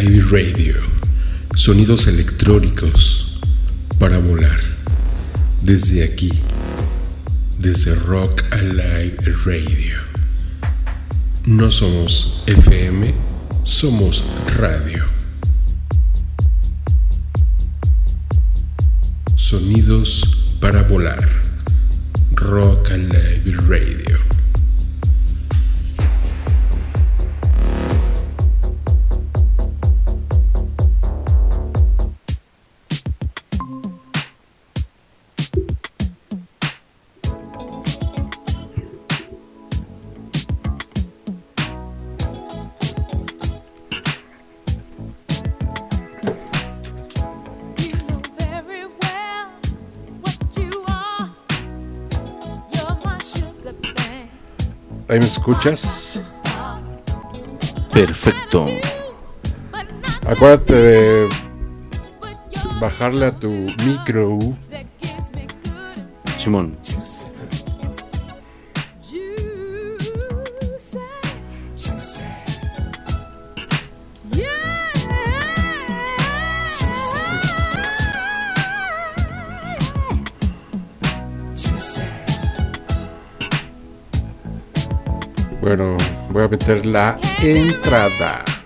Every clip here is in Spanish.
Radio. Sonidos electrónicos para volar. Desde aquí. Desde Rock Alive Radio. No somos FM, somos radio. Sonidos para volar. Rock Alive Radio. escuchas. Perfecto. Acuérdate de bajarle a tu micro. Simón. voy a meter la entrada.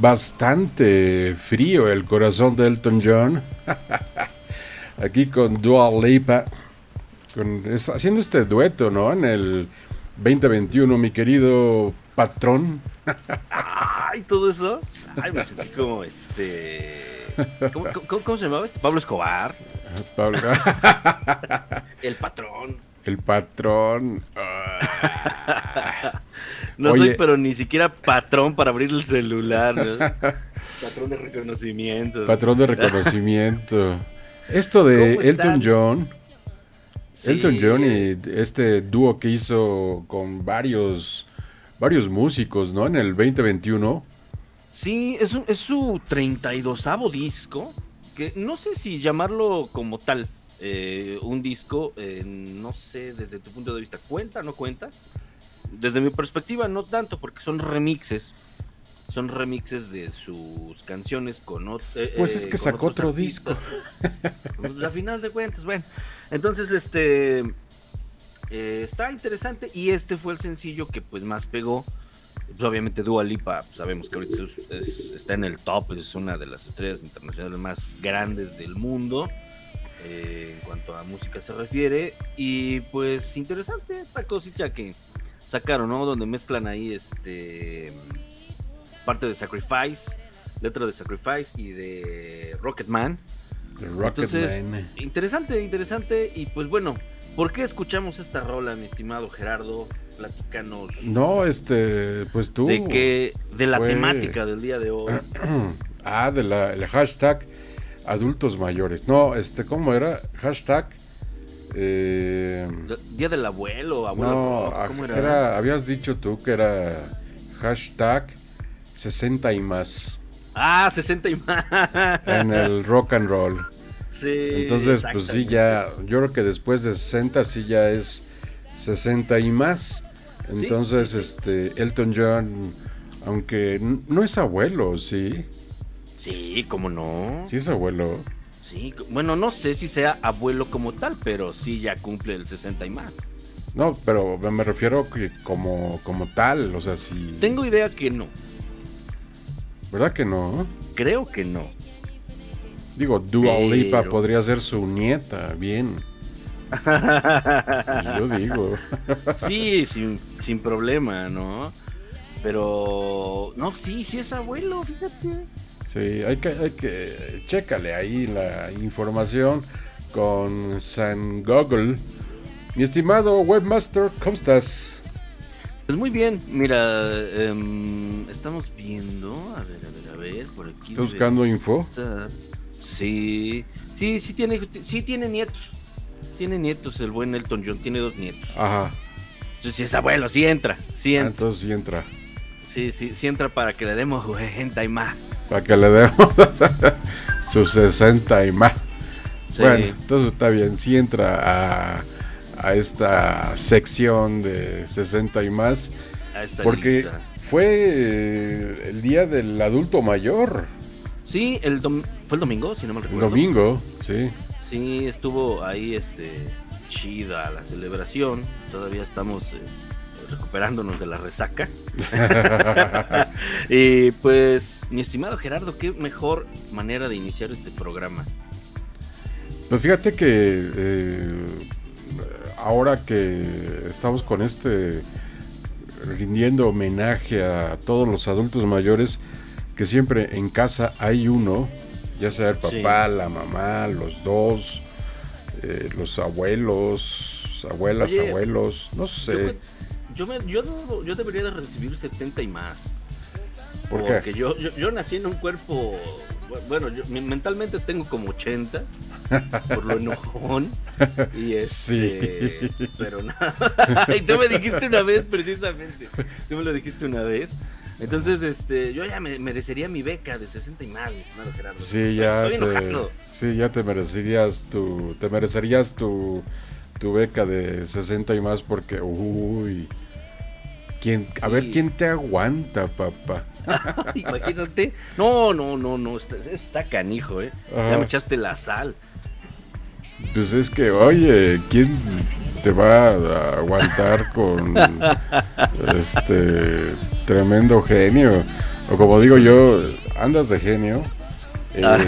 Bastante frío el corazón de Elton John. Aquí con Dua Lipa. Con, es- haciendo este dueto, ¿no? En el 2021, mi querido patrón. Ay, todo eso. Ay, me sentí como este. ¿Cómo, cómo- cómo se llamaba? Pablo Escobar. Pablo- El patrón. el patrón. No Oye. soy, pero ni siquiera patrón para abrir el celular. ¿no? patrón de reconocimiento. Patrón de reconocimiento. Esto de ¿Cómo Elton? John. Sí. Elton John y este dúo que hizo con varios varios músicos, ¿no? En el 2021. Sí, es, un- es su 32 disco. Que no sé si llamarlo como tal. eh, un disco, eh, no sé desde tu punto de vista, ¿cuenta no cuenta? Desde mi perspectiva, no tanto, porque son remixes. Son remixes de sus canciones con ot- eh, Pues eh, es que sacó otro disco. artistas. Pues, a final de cuentas, bueno. Entonces, este. eh, está interesante. Y este fue el sencillo que pues más pegó. Pues, obviamente Dua Lipa, pues, sabemos que ahorita es- es- está en el top, es una de las estrellas internacionales más grandes del mundo. eh, en cuanto a música se refiere. Y pues interesante esta cosita que sacaron, ¿no? Donde mezclan ahí este parte de Sacrifice, letra de Sacrifice y de Rocketman. Entonces, Man. Interesante, interesante. Y pues bueno, ¿por qué escuchamos esta rola, mi estimado Gerardo? Platícanos No, este, pues tú. de qué, de la fue- temática del día de hoy. ah, de la, el hashtag adultos mayores. No, este, ¿cómo era? Hashtag. Eh, Día del abuelo, abuelo. no, rock, ¿cómo era? era- habías dicho tú que era hashtag 60 y más Ah, 60 y más. en el rock and roll. Sí, Entonces, pues sí, ya, yo creo que después de 60 sí ya es 60 y más. Entonces, sí, sí. este, Elton John, aunque no es abuelo, sí, Sí, cómo no. sí es abuelo. Sí, bueno, no sé si sea abuelo como tal, pero sí ya cumple el 60 y más. No, pero me refiero que como, como tal, o sea, sí. Tengo idea que no. ¿Verdad que no? Creo que no. Digo, Dua Lipa podría ser su nieta, bien. Yo digo. Sí, sin, sin problema, ¿no? Pero, no, sí, sí es abuelo, fíjate. Sí, hay que, hay que, chécale ahí la información con San Google. Mi estimado webmaster, ¿cómo estás? Pues muy bien, mira, em, estamos viendo, a ver, a ver, a ver, por aquí. ¿Estás buscando info? estar. Sí, sí, sí tiene, sí tiene nietos. Tiene nietos el buen Elton John, tiene dos nietos. Ajá, Entonces, sí es abuelo, sí entra, sí ah, entra. entonces sí entra. Sí, sí, sí entra para que le demos gente y más. Para que le demos sus 60 y más. Sí. Bueno, entonces está bien, sí entra a, a esta sección de 60 y más. a esta Porque lista. fue eh, el día del adulto mayor, Sí, el dom- fue el domingo, si no me recuerdo. domingo, sí. Sí, estuvo ahí este chida la celebración. Todavía estamos eh, recuperándonos de la resaca. y pues, mi estimado Gerardo, qué mejor manera de iniciar este programa. Pues fíjate que eh, ahora que estamos con este rindiendo homenaje a todos los adultos mayores, que siempre en casa hay uno, ya sea el papá, la mamá, los dos, eh, los abuelos, abuelas, Oye, abuelos, no sé. Yo, me- yo, no- yo debería de recibir 70 y más. ¿Por qué? Porque yo, yo, yo nací en un cuerpo. bu- Bueno, yo mentalmente tengo como 80. Por lo enojón. Y este. Pero nada. y tú me dijiste una vez, precisamente. Tú me lo dijiste una vez. Entonces, este, yo ya me merecería mi beca de 60 y más, mi estimado Gerardo. Sí, ya Estoy te, enojado. sí, ya te merecerías tu, te merecerías tu, tu beca de 60 y más porque, uy, ¿quién, a Sí. ver quién te aguanta, papá. Imagínate. No, no, no, no. Está, está canijo, ¿eh? Ajá. Ya me echaste la sal. Pues es que, oye, ¿quién te va a aguantar con este tremendo genio? O como digo yo, ¿andas de genio? Eh, Ah.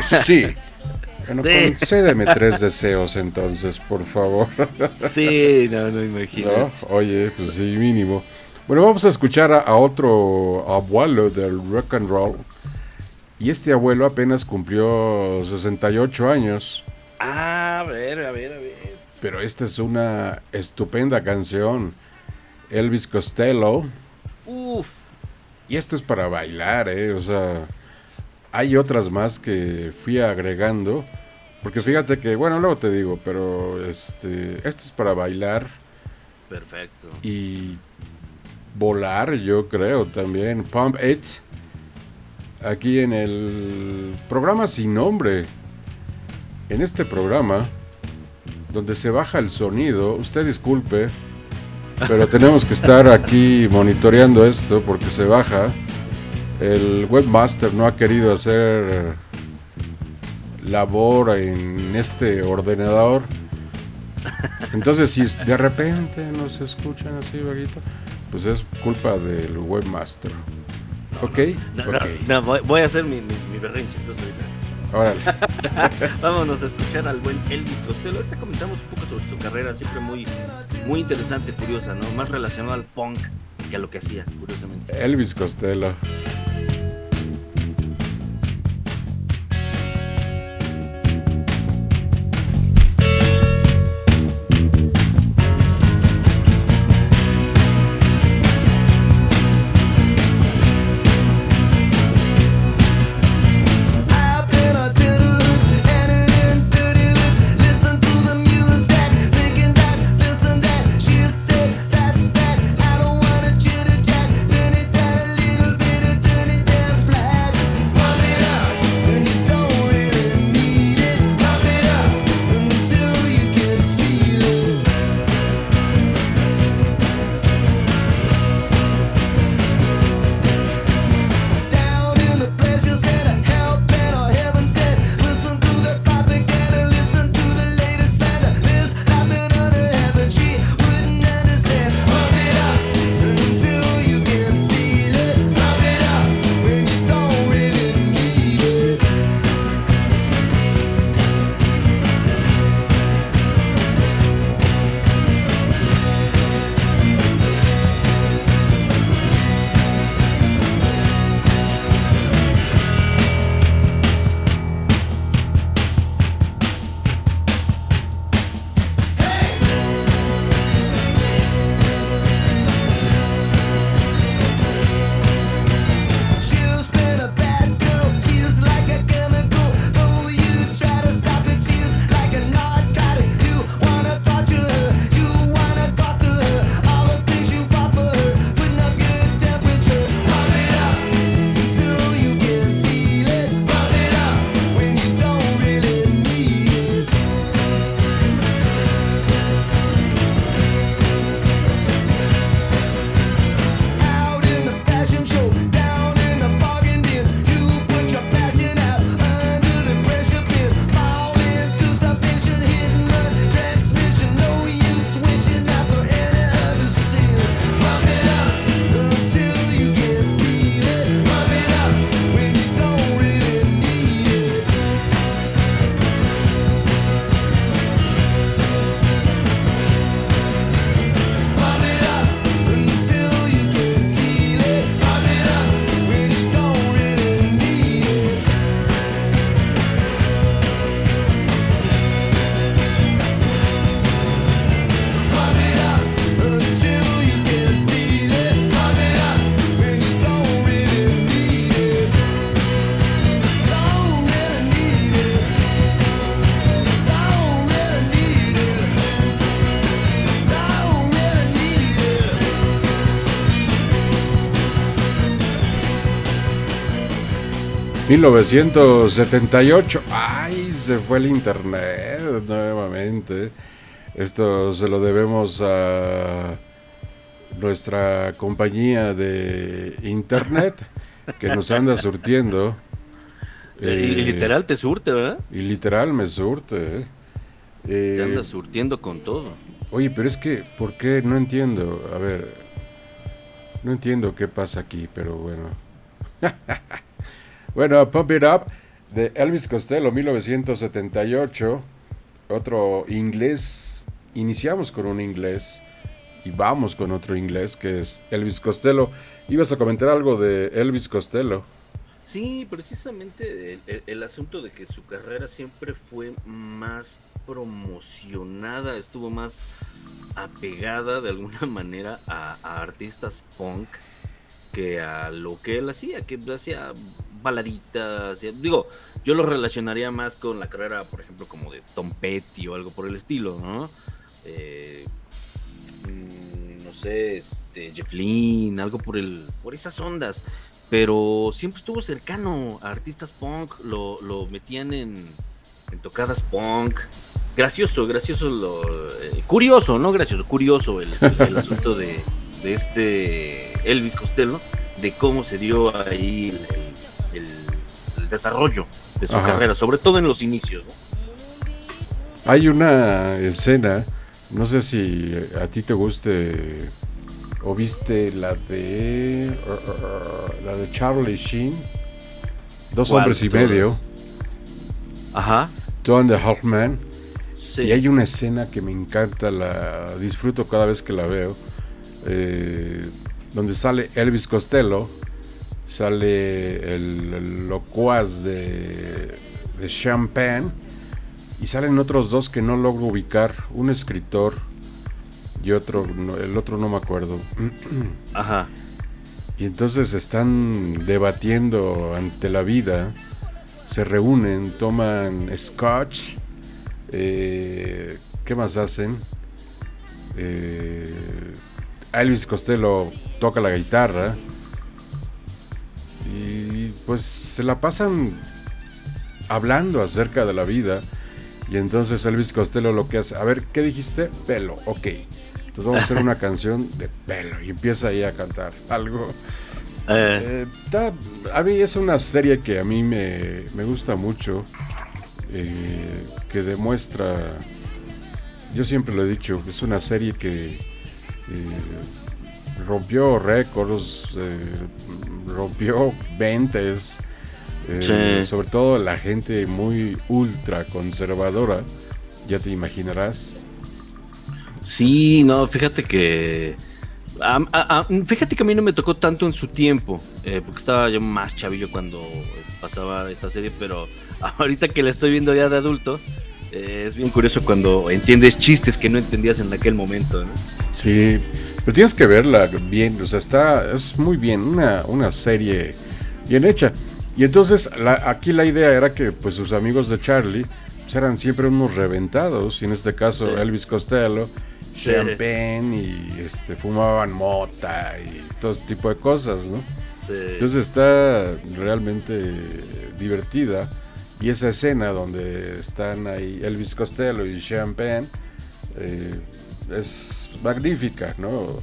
Sí. concédeme tres deseos entonces, por favor. Sí, no, no imagino. ¿No? Oye, pues sí, mínimo. Bueno, vamos a escuchar a, a otro abuelo del rock and roll. Y este abuelo apenas cumplió 68 años. Ah, a ver, a ver, a ver. Pero esta es una estupenda canción. Elvis Costello. Uf. Y esto es para bailar, ¿eh? O sea, hay otras más que fui agregando. Porque fíjate que, bueno, luego te digo, pero este, esto es para bailar Perfecto. y volar, yo creo también. Pump It. Aquí en el programa sin nombre. En este programa, donde se baja el sonido, usted disculpe, pero tenemos que estar aquí monitoreando esto porque se baja. El webmaster no ha querido hacer labor en este ordenador. Entonces, si de repente nos escuchan así, vaguito, pues es culpa del webmaster. ¿Ok? No, ok. no, no, voy, a hacer mi, mi, mi berrinche, entonces ahorita. Órale. Vámonos a escuchar al buen Elvis Costello. Ahorita comentamos un poco sobre su carrera, siempre muy, muy interesante, curiosa, ¿no? Más relacionado al punk que a lo que hacía, curiosamente. Elvis Costello. 1978. ¡Ay! Se fue el internet nuevamente. Esto se lo debemos a nuestra compañía de internet que nos anda surtiendo. Y, y Eh, literal te surte, ¿verdad? Y literal me surte. ¿eh? Eh, Te andas surtiendo con todo. Oye, pero es que, ¿por qué? No entiendo. A ver, no entiendo qué pasa aquí, pero bueno. bueno, Pump It Up de Elvis Costello, 1978. Otro inglés. Iniciamos con un inglés y vamos con otro inglés que es Elvis Costello. Ibas a comentar algo de Elvis Costello. Sí, precisamente el, asunto de que su carrera siempre fue más promocionada, estuvo más apegada de alguna manera a artistas punk que a lo que él hacía, que hacía baladitas, digo, yo lo relacionaría más con la carrera, por ejemplo, como de Tom Petty o algo por el estilo, ¿no? Eh, mm, no sé, este, Jeff Lynne, algo por el, por esas ondas pero siempre estuvo cercano a artistas punk, lo, metían en, tocadas punk. Gracioso, gracioso, lo, eh, curioso, no gracioso, curioso el, asunto de, de este Elvis Costello, de cómo se dio ahí el desarrollo de su Ajá. carrera, sobre todo en los inicios. ¿no? Hay una escena, no sé si a ti te guste o viste la de la de Charlie Sheen, dos ¿Cuál hombres y medio, Ajá. Half Men, Sí. y hay una escena que me encanta, la disfruto cada vez que la veo, eh, donde sale Elvis Costello, sale el, el locuaz de, de Champagne y salen otros dos que no logro ubicar, un escritor y otro, no- el otro no me acuerdo. Ajá. Y entonces están debatiendo ante la vida, se reúnen, toman scotch, eh, ¿qué más hacen? Eh, Elvis Costello toca la guitarra y pues se la pasan hablando acerca de la vida y entonces Elvis Costello lo que hace, a ver, ¿qué dijiste? Pelo, ok. Entonces vamos a hacer una canción de pelo y empieza ahí a cantar algo. Eh, Eh, a mí es una serie que a mí me, me gusta mucho, eh, que demuestra, yo siempre lo he dicho, es una serie que rompió récords, eh, rompió ventas, eh, Sí. sobre todo la gente muy ultra conservadora, ya te imaginarás. Sí, no, fíjate que. a- a- a- fíjate que a mí no me tocó tanto en su tiempo, eh, porque estaba yo más chavillo cuando pasaba esta serie, pero ahorita que la estoy viendo ya de adulto, eh, es bien curioso cuando entiendes chistes que no entendías en aquel momento, ¿no? Sí, pero tienes que verla bien, o sea, está, es muy bien, una, una serie bien hecha. Y entonces la- aquí la idea era que pues sus amigos de Charlie pues, eran siempre unos reventados, y en este caso Sí. Elvis Costello, Sí. champagne y este, fumaban mota y todo ese tipo de cosas, ¿no? Sí. Entonces está realmente divertida. Y esa escena donde están ahí Elvis Costello y Champagne eh, es magnífica, ¿no?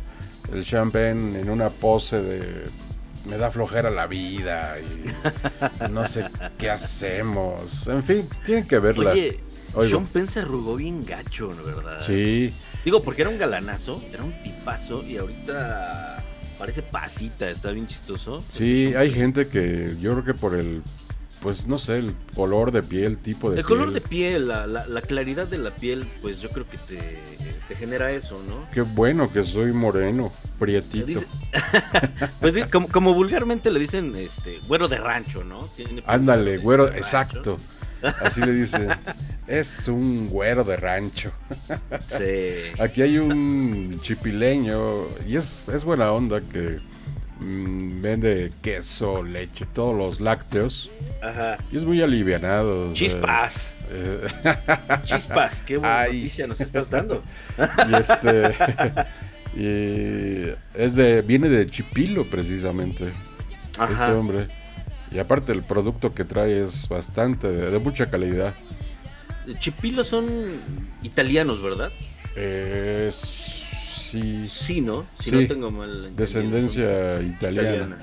El Champagne en una pose de me da flojera la vida y no sé qué hacemos. En fin, tienen que verla. Oye, Oigo. Sean Penn se arrugó bien gacho, ¿no verdad? Sí, Digo, porque era un galanazo, era un tipazo, y ahorita parece pasita, está bien chistoso. sí, hay gente que yo creo que por el, pues no sé, el color de piel, tipo de El piel. color de piel, la, la- la claridad de la piel, pues yo creo que te, te genera eso, ¿no? Qué bueno que soy moreno, prietito. dice- pues sí, como, como vulgarmente le dicen, este, güero de rancho, ¿no? Tiene Ándale, de güero, rancho. exacto. Así le dicen. Es un güero de rancho. Sí. Aquí hay un chipileño y es, es buena onda que mm, vende queso, leche, todos los lácteos. Ajá. Y es muy alivianado. Chispas. eh, Chispas, qué buena Ay. noticia nos estás dando. y este. y es de. viene de Chipilo precisamente. Este Ajá. hombre. Y aparte el producto que trae es bastante, de, de mucha calidad. Chipilo son italianos, ¿verdad? Eh, sí, Sí, ¿no? Si Sí. no tengo mal descendencia italiana. italiana.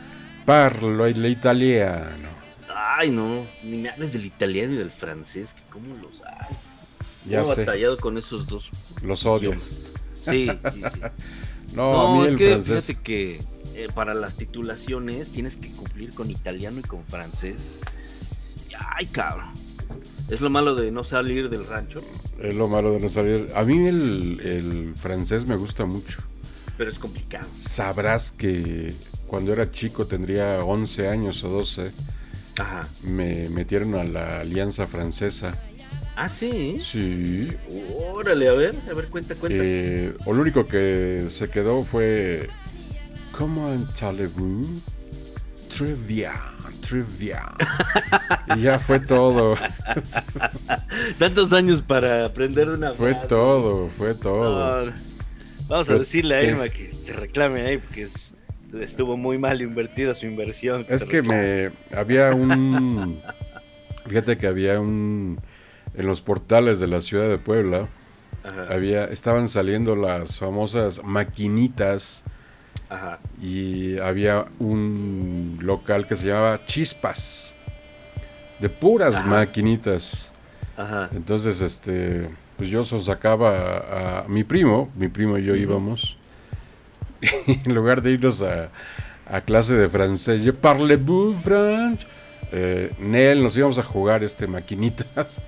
Parlo el italiano. Ay, no, ni me hables del italiano y del francés, que cómo los hay. Ya ¿Cómo he sé, batallado con esos dos. los odios. Sí, sí, sí. No, No, a mí es el que francés. fíjate que eh, para las titulaciones tienes que cumplir con italiano y con francés. Ay, cabrón. Es lo malo de no salir del rancho, Es lo malo de no salir. A mí el, el francés me gusta mucho. pero es complicado. Sabrás que cuando era chico, tendría 11 años o 12, Ajá. me metieron a la Alianza Francesa. Ah, sí. Sí. Órale, a ver, a ver, cuenta, cuenta. Eh, o lo único que se quedó fue. ¿Cómo allez-vous? Très bien. y ya fue todo. Tantos años para aprender una Fue frase. todo, fue todo. No, vamos a decirle a. Irma que te reclame ahí porque es- estuvo muy mal invertida su inversión. Es que reclame. me había un fíjate que había un en los portales de la ciudad de Puebla Ajá, había estaban saliendo las famosas maquinitas ajá. y había un local que se llamaba Chispas de puras Ajá. maquinitas. Ajá. Entonces este pues yo sacaba a, a mi primo, mi primo y yo íbamos y en lugar de irnos a, a clase de francés, yo parlez-vous French? Eh, Nel, nos íbamos a jugar este maquinitas.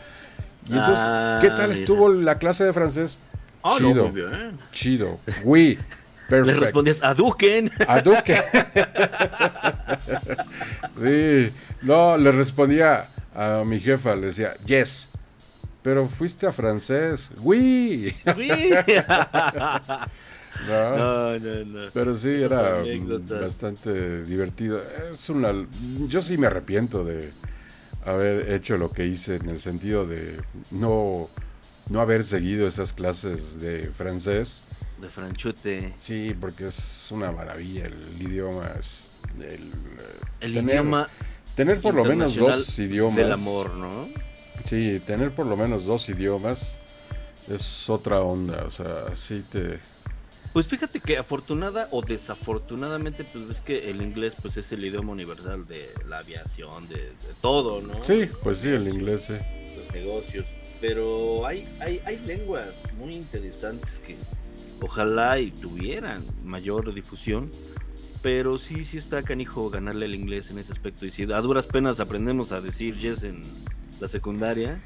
Y entonces, Ah, ¿qué tal mira. estuvo la clase de francés? Ah, no, chido, bien. chido. Oui, Le respondías a Duken. ¿A Duque? sí, no, le respondía a mi jefa, le decía, yes, pero fuiste a francés, oui. Sí. No, no, no, no. pero sí, Esas era anécdotas. bastante divertido. Es una, yo sí me arrepiento de haber hecho lo que hice en el sentido de no, no haber seguido esas clases de francés. De franchute. Sí, porque es una maravilla el idioma. es el, eh, El tener- idioma Tener por lo menos dos idiomas. del amor, ¿no? Sí, tener por lo menos dos idiomas es otra onda. O sea, sí te. Pues fíjate que afortunada o desafortunadamente, pues ves que el inglés pues es el idioma universal de la aviación, de, de todo, ¿no? Sí, pues sí, el inglés, sí. Los negocios. Pero hay, hay, hay lenguas muy interesantes que ojalá y tuvieran mayor difusión. Pero sí, sí está canijo ganarle el inglés en ese aspecto. Y si a duras penas aprendemos a decir yes en la secundaria.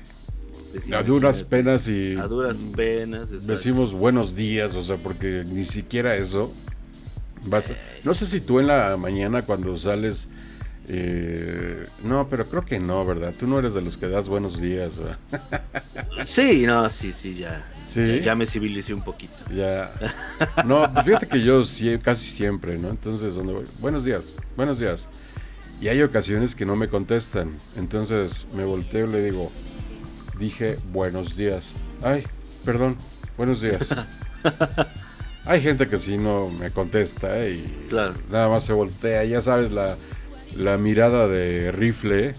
A duras penas y. A duras penas. exacto. Decimos buenos días, o sea, porque ni siquiera eso. Vas a- no sé si tú en la mañana cuando sales. eh, no, pero creo que no, ¿verdad? Tú no eres de los que das buenos días, ¿verdad? Sí, no, sí, sí, ya. Sí. Ya, me civilicé un poquito. Ya. No, pues fíjate que yo casi siempre, ¿no? Entonces, donde voy, buenos días, buenos días. Y hay ocasiones que no me contestan. Entonces me volteo y le digo, dije buenos días. Ay, perdón, buenos días. Hay gente que sí no me contesta ¿eh? y Claro. nada más se voltea. Ya sabes, la, la mirada de rifle.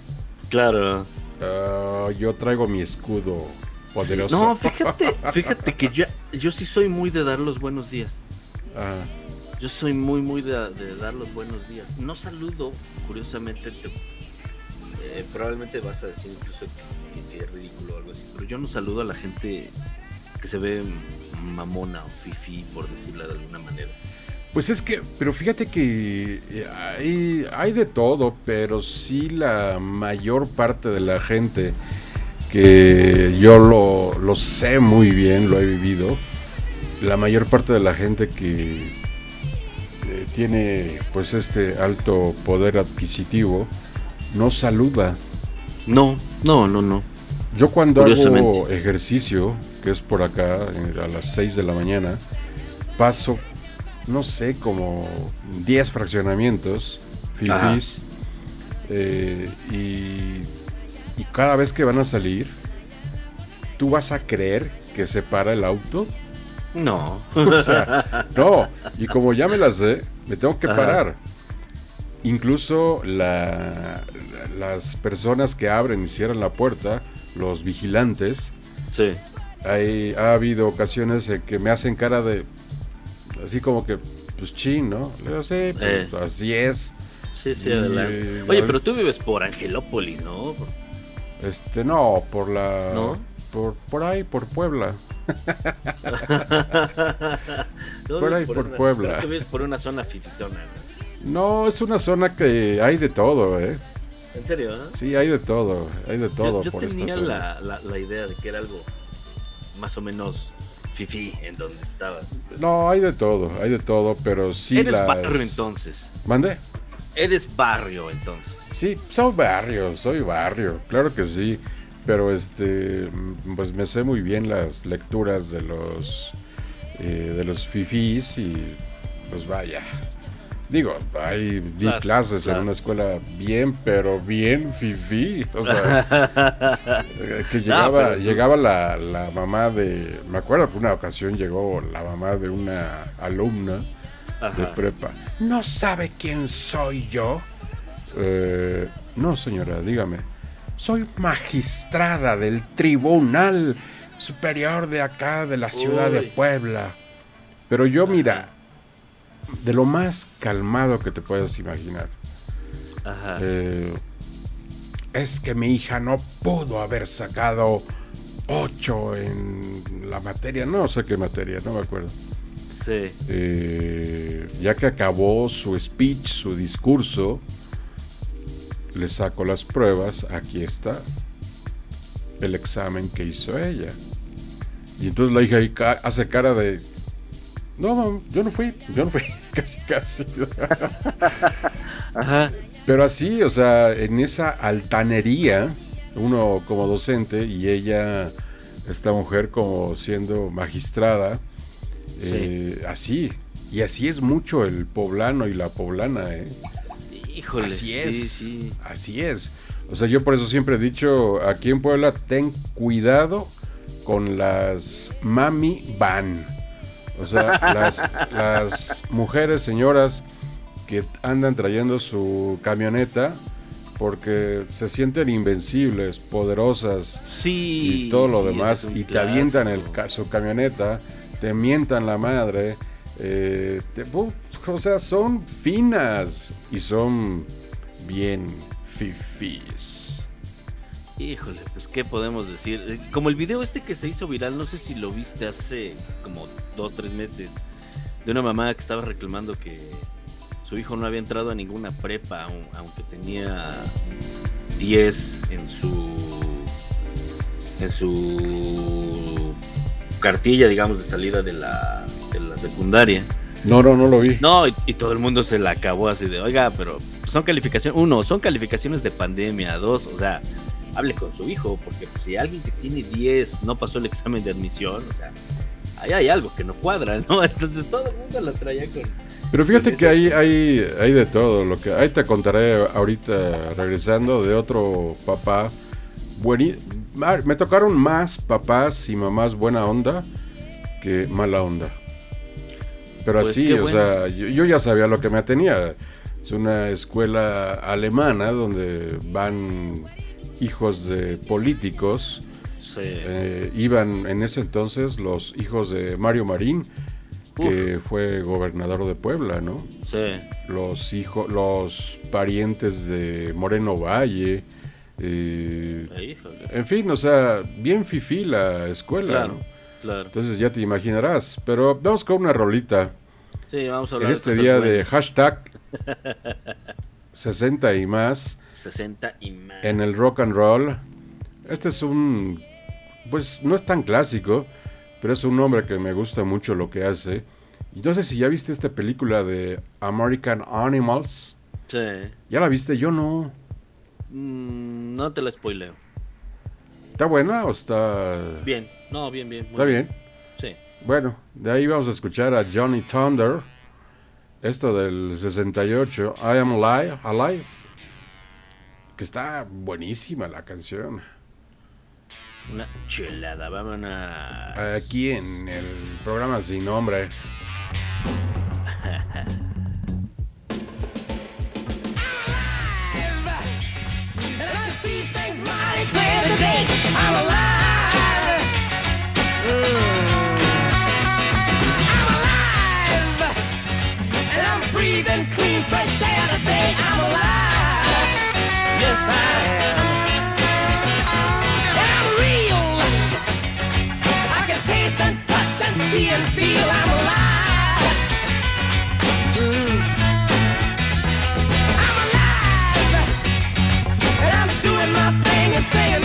Claro. Ah, yo traigo mi escudo poderoso. No, fíjate, fíjate que yo, yo sí soy muy de dar los buenos días. Ah, Yo soy muy, muy de, de dar los buenos días. No saludo, curiosamente, te- eh, probablemente vas a decir incluso que, que es ridículo o algo así, pero yo no saludo a la gente que se ve mamona o fifi, por decirlo de alguna manera. Pues es que, pero fíjate que eh, hay, hay de todo, pero sí la mayor parte de la gente que yo lo, lo sé muy bien, lo he vivido, la mayor parte de la gente que tiene pues este alto poder adquisitivo no saluda. No, no, no, no. Yo cuando hago ejercicio, que es por acá eh, a las 6 de la mañana, paso, no sé, como 10 fraccionamientos, fifís, eh, y, y cada vez que van a salir, ¿tú vas a creer que se para el auto? No. O sea, no, y como ya me las sé, me tengo que Ajá. parar. incluso la- las personas que abren y cierran la puerta, los vigilantes, Sí. hay, ha habido ocasiones en que me hacen cara de, así como que, pues chin, ¿no? Le digo, sí, pues, Eh. así es. Sí, sí, adelante. Oye, pero tú vives por Angelópolis, ¿no? Este, no, por la... ¿No? Por, por ahí, por Puebla. No, Por ahí, por una- Puebla. creo que por una zona fifizona, ¿no? No, es una zona que hay de todo, ¿eh? ¿En serio? eh? Sí, hay de todo, hay de todo yo yo por esta tenía zona. la, la, la idea de que era algo más o menos fifí en donde estabas. No, hay de todo, hay de todo, pero sí Eres las... barrio entonces. ¿Mande? Eres barrio entonces. Sí, soy barrio, soy barrio, claro que sí. Pero este, pues me sé muy bien las lecturas de los eh, de los fifís y pues vaya. Digo, ahí di Claro, clases claro. en una escuela bien, pero bien fifí. O sea, que llegaba, tú- llegaba la, la mamá de, me acuerdo que una ocasión llegó la mamá de una alumna de prepa. ¿No sabe quién soy yo? Eh, no, señora, dígame. Soy magistrada del Tribunal Superior de acá, de la ciudad de. Puebla. Pero yo, mira, de lo más calmado que te puedas imaginar. Ajá. Eh, es que mi hija no pudo haber sacado 8 en la materia, no sé qué materia, no me acuerdo. Sí. Eh, ya que acabó su speech, su discurso, le saco las pruebas, aquí está el examen que hizo ella. Y entonces la hija hace cara de, no, mam, yo no fui, yo no fui, casi, casi. Ajá. Pero así, o sea, en esa altanería, uno como docente y ella, esta mujer como siendo magistrada, Sí. eh, así. Y así es mucho el poblano y la poblana, ¿eh? Híjole. Así es. Sí, sí. Así es. O sea, yo por eso siempre he dicho, aquí en Puebla, ten cuidado con las mami van. O sea, las, las mujeres, señoras que andan trayendo su camioneta porque se sienten invencibles, poderosas Sí. y todo lo sí, demás y te avientan el, su camioneta, te mientan la madre, eh, o sea, son finas y son bien fifís. Híjole, pues qué podemos decir. Eh, Como el video este que se hizo viral, no sé si lo viste hace como dos, tres meses, de una mamá que estaba reclamando que su hijo no había entrado a ninguna prepa, aun- aunque tenía 10 en su en su cartilla, digamos, de salida de la, de la secundaria. No, no, no lo vi. No, y, y todo el mundo se la acabó así de, oiga, pero son calificaciones, uno, son calificaciones de pandemia, dos, o sea, hable con su hijo, porque pues, si alguien que tiene 10 no pasó el examen de admisión, o sea, ahí hay algo que no cuadra, ¿no? Entonces todo el mundo la traía con... Pero fíjate que hay, hay, hay de todo. Lo que ahí te contaré ahorita regresando de otro papá. ah, me tocaron más papás y mamás buena onda que mala onda. Pero Pues así, o bueno. sea, yo, yo ya sabía lo que me atenía. Es una escuela alemana donde van hijos de políticos. Sí, Eh, iban en ese entonces los hijos de Mario Marín, que fue gobernador de Puebla, ¿no? sí, Los hijos, los parientes de Moreno Valle, eh, en fin, o sea, bien fifí la escuela, Claro, ¿no? claro. Entonces ya te imaginarás. Pero vamos con una rolita. Sí, vamos a En este día de hashtag 60 y más 60 y más. en el rock and roll. Este es un, pues no es tan clásico, pero es un hombre que me gusta mucho lo que hace. Y no sé si ya viste esta película de American Animals. Sí. ¿Ya la viste? Yo no. Mm, no te la spoileo. ¿Está buena o está...? Bien, no, bien, bien. Está bien. Sí. Bueno, de ahí vamos a escuchar a Johnny Thunder. Esto del 68, I Am Alive, Alive. Que está buenísima la canción. Una chulada, vámonos. Aquí en el programa sin nombre. I'm alive. Mm. I'm alive, and I'm breathing clean, fresh air today. I'm alive. Yes, I am. And I'm real. I can taste and touch and see and feel. I'm alive. Mm. Saying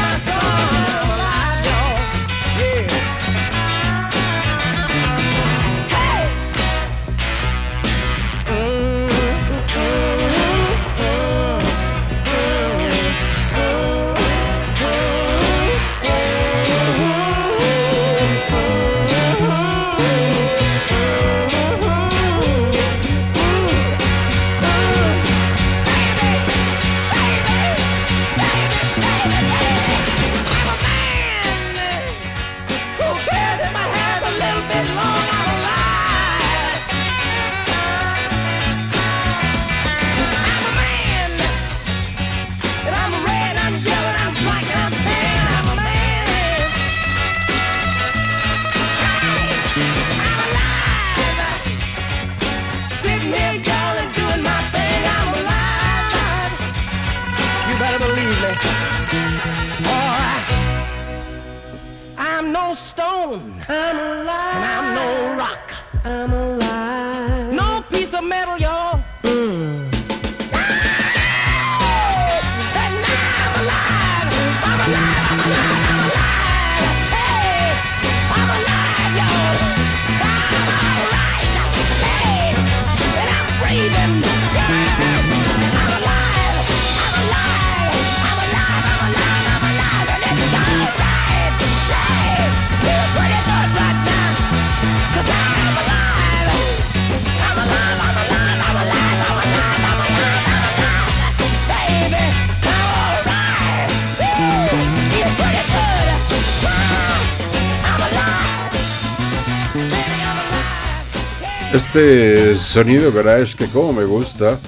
Este sonido garage que como me gusta.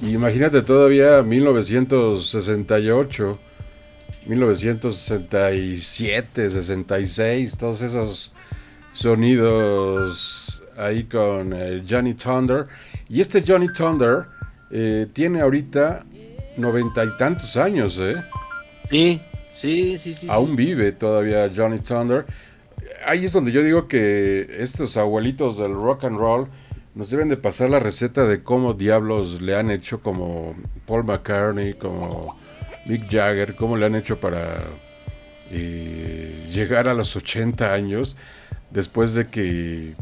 Imagínate todavía 1968, 1967, 66, todos esos sonidos ahí con eh, Johnny Thunder. Y este Johnny Thunder eh, tiene ahorita noventa y tantos años, ¿eh? Sí, sí, sí, sí. Aún vive todavía Johnny Thunder. Ahí es donde yo digo que estos abuelitos del rock and roll nos deben de pasar la receta de cómo diablos le han hecho como Paul McCartney, como Mick Jagger, cómo le han hecho para eh, llegar a los 80 años después de que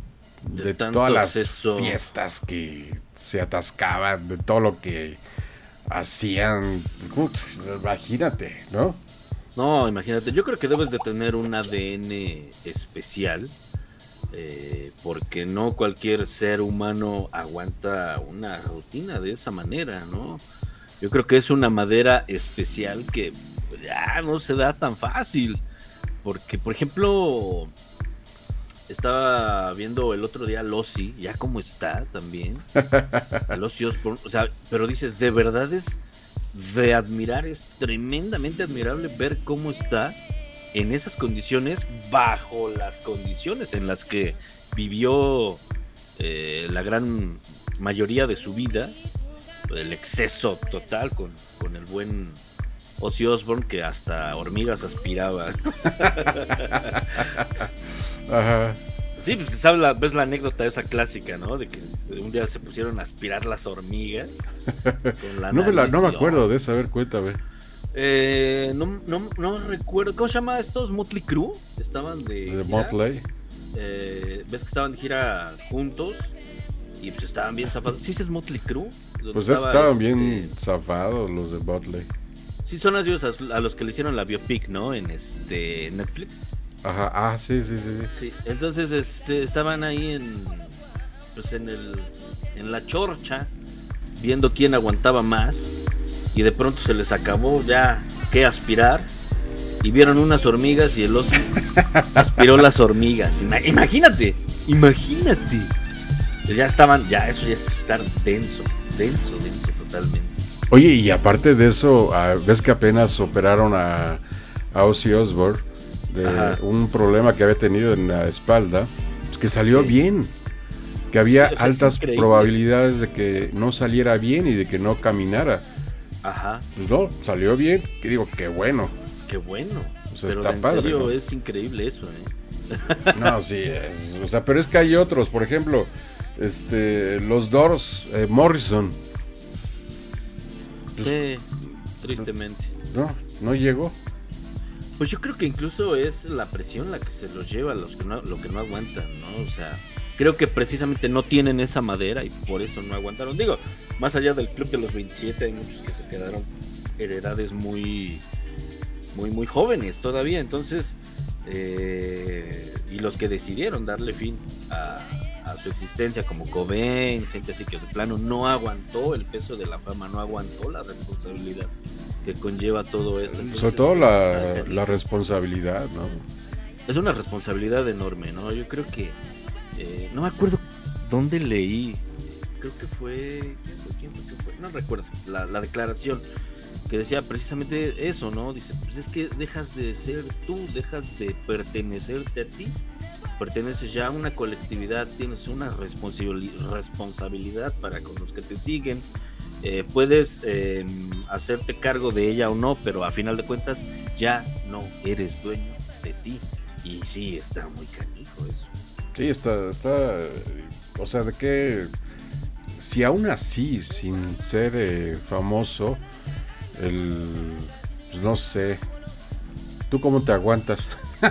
De todas las fiestas que se atascaban, de todo lo que hacían. Imagínate, ¿no? No, imagínate, yo creo que debes de tener un ADN especial, eh, porque no cualquier ser humano aguanta una rutina de esa manera, ¿no? Yo creo que es una madera especial que ya no se da tan fácil, porque por ejemplo, estaba viendo el otro día Ozzy, ya como está también, a Ozzy Osbourne, o sea, pero dices, de verdad es de admirar, es tremendamente admirable ver cómo está en esas condiciones, bajo las condiciones en las que vivió eh, la gran mayoría de su vida, el exceso total con, con el buen Ozzy Osbourne que hasta hormigas aspiraba. Ajá. Sí, pues sabes la, ves la anécdota esa clásica, ¿no? De que un día se pusieron a aspirar las hormigas. con la No me, la- no me acuerdo de esa, a ver, cuéntame. Eh, no, no, no recuerdo. ¿Cómo se llama estos? Motley Crue. Estaban de. De. Motley. Eh, Ves que estaban de gira juntos. Y pues estaban bien zafados. ¿Sí es Motley Crue? Pues estaba, estaban este, bien zafados los de Motley. Sí, son ellos a, a los que le hicieron la biopic, ¿no? En este Netflix. Ajá, ah, sí, sí, sí. Sí, entonces este, estaban ahí en. Pues en el. En la chorcha. Viendo quién aguantaba más. Y de pronto se les acabó ya que aspirar. Y vieron unas hormigas y el oso aspiró las hormigas. Ima- Imagínate, imagínate. Pues ya estaban, ya eso ya es estar denso, denso, denso totalmente. Oye, y aparte de eso, ah, ves que apenas operaron a, a Ozzy Osbourne de Ajá. un problema que había tenido en la espalda, pues que salió Sí. bien. que había altas probabilidades de que no saliera bien y de que no caminara. Ajá, Pues no, salió bien, que digo, qué bueno. qué bueno. O sea, Pero está en padre, serio ¿no? es increíble eso, ¿eh? No, sí, es, o sea, pero es que hay otros, por ejemplo, este, los Doors, eh, Morrison, Pues, Sí, tristemente. no, no llegó. Pues yo creo que incluso es la presión la que se los lleva los que no, lo que no aguantan, ¿no? O sea, creo que precisamente no tienen esa madera y por eso no aguantaron. Digo, más allá del club de los 27, hay muchos que se quedaron en edades muy, muy, muy jóvenes todavía. Entonces, eh, y los que decidieron darle fin a, a su existencia, como Cobain, gente así que de plano no aguantó el peso de la fama, no aguantó la responsabilidad que conlleva todo esto. Sobre todo la, la responsabilidad, ¿no? es una responsabilidad enorme, ¿no? Yo creo que eh, no me acuerdo dónde leí, creo que fue, ¿quién fue? ¿Quién fue? ¿Quién fue? No recuerdo la, la declaración que decía precisamente eso, ¿no? Dice, pues es que dejas de ser tú, dejas de pertenecerte a ti, perteneces ya a una colectividad, tienes una responsabili- responsabilidad para con los que te siguen. eh, puedes eh, hacerte cargo de ella o no, pero a final de cuentas ya no eres dueño de ti. Y sí, está muy canijo eso. Sí, está, está, o sea, de que si aún así, sin ser eh, famoso, el, pues no sé, ¿tú cómo te aguantas?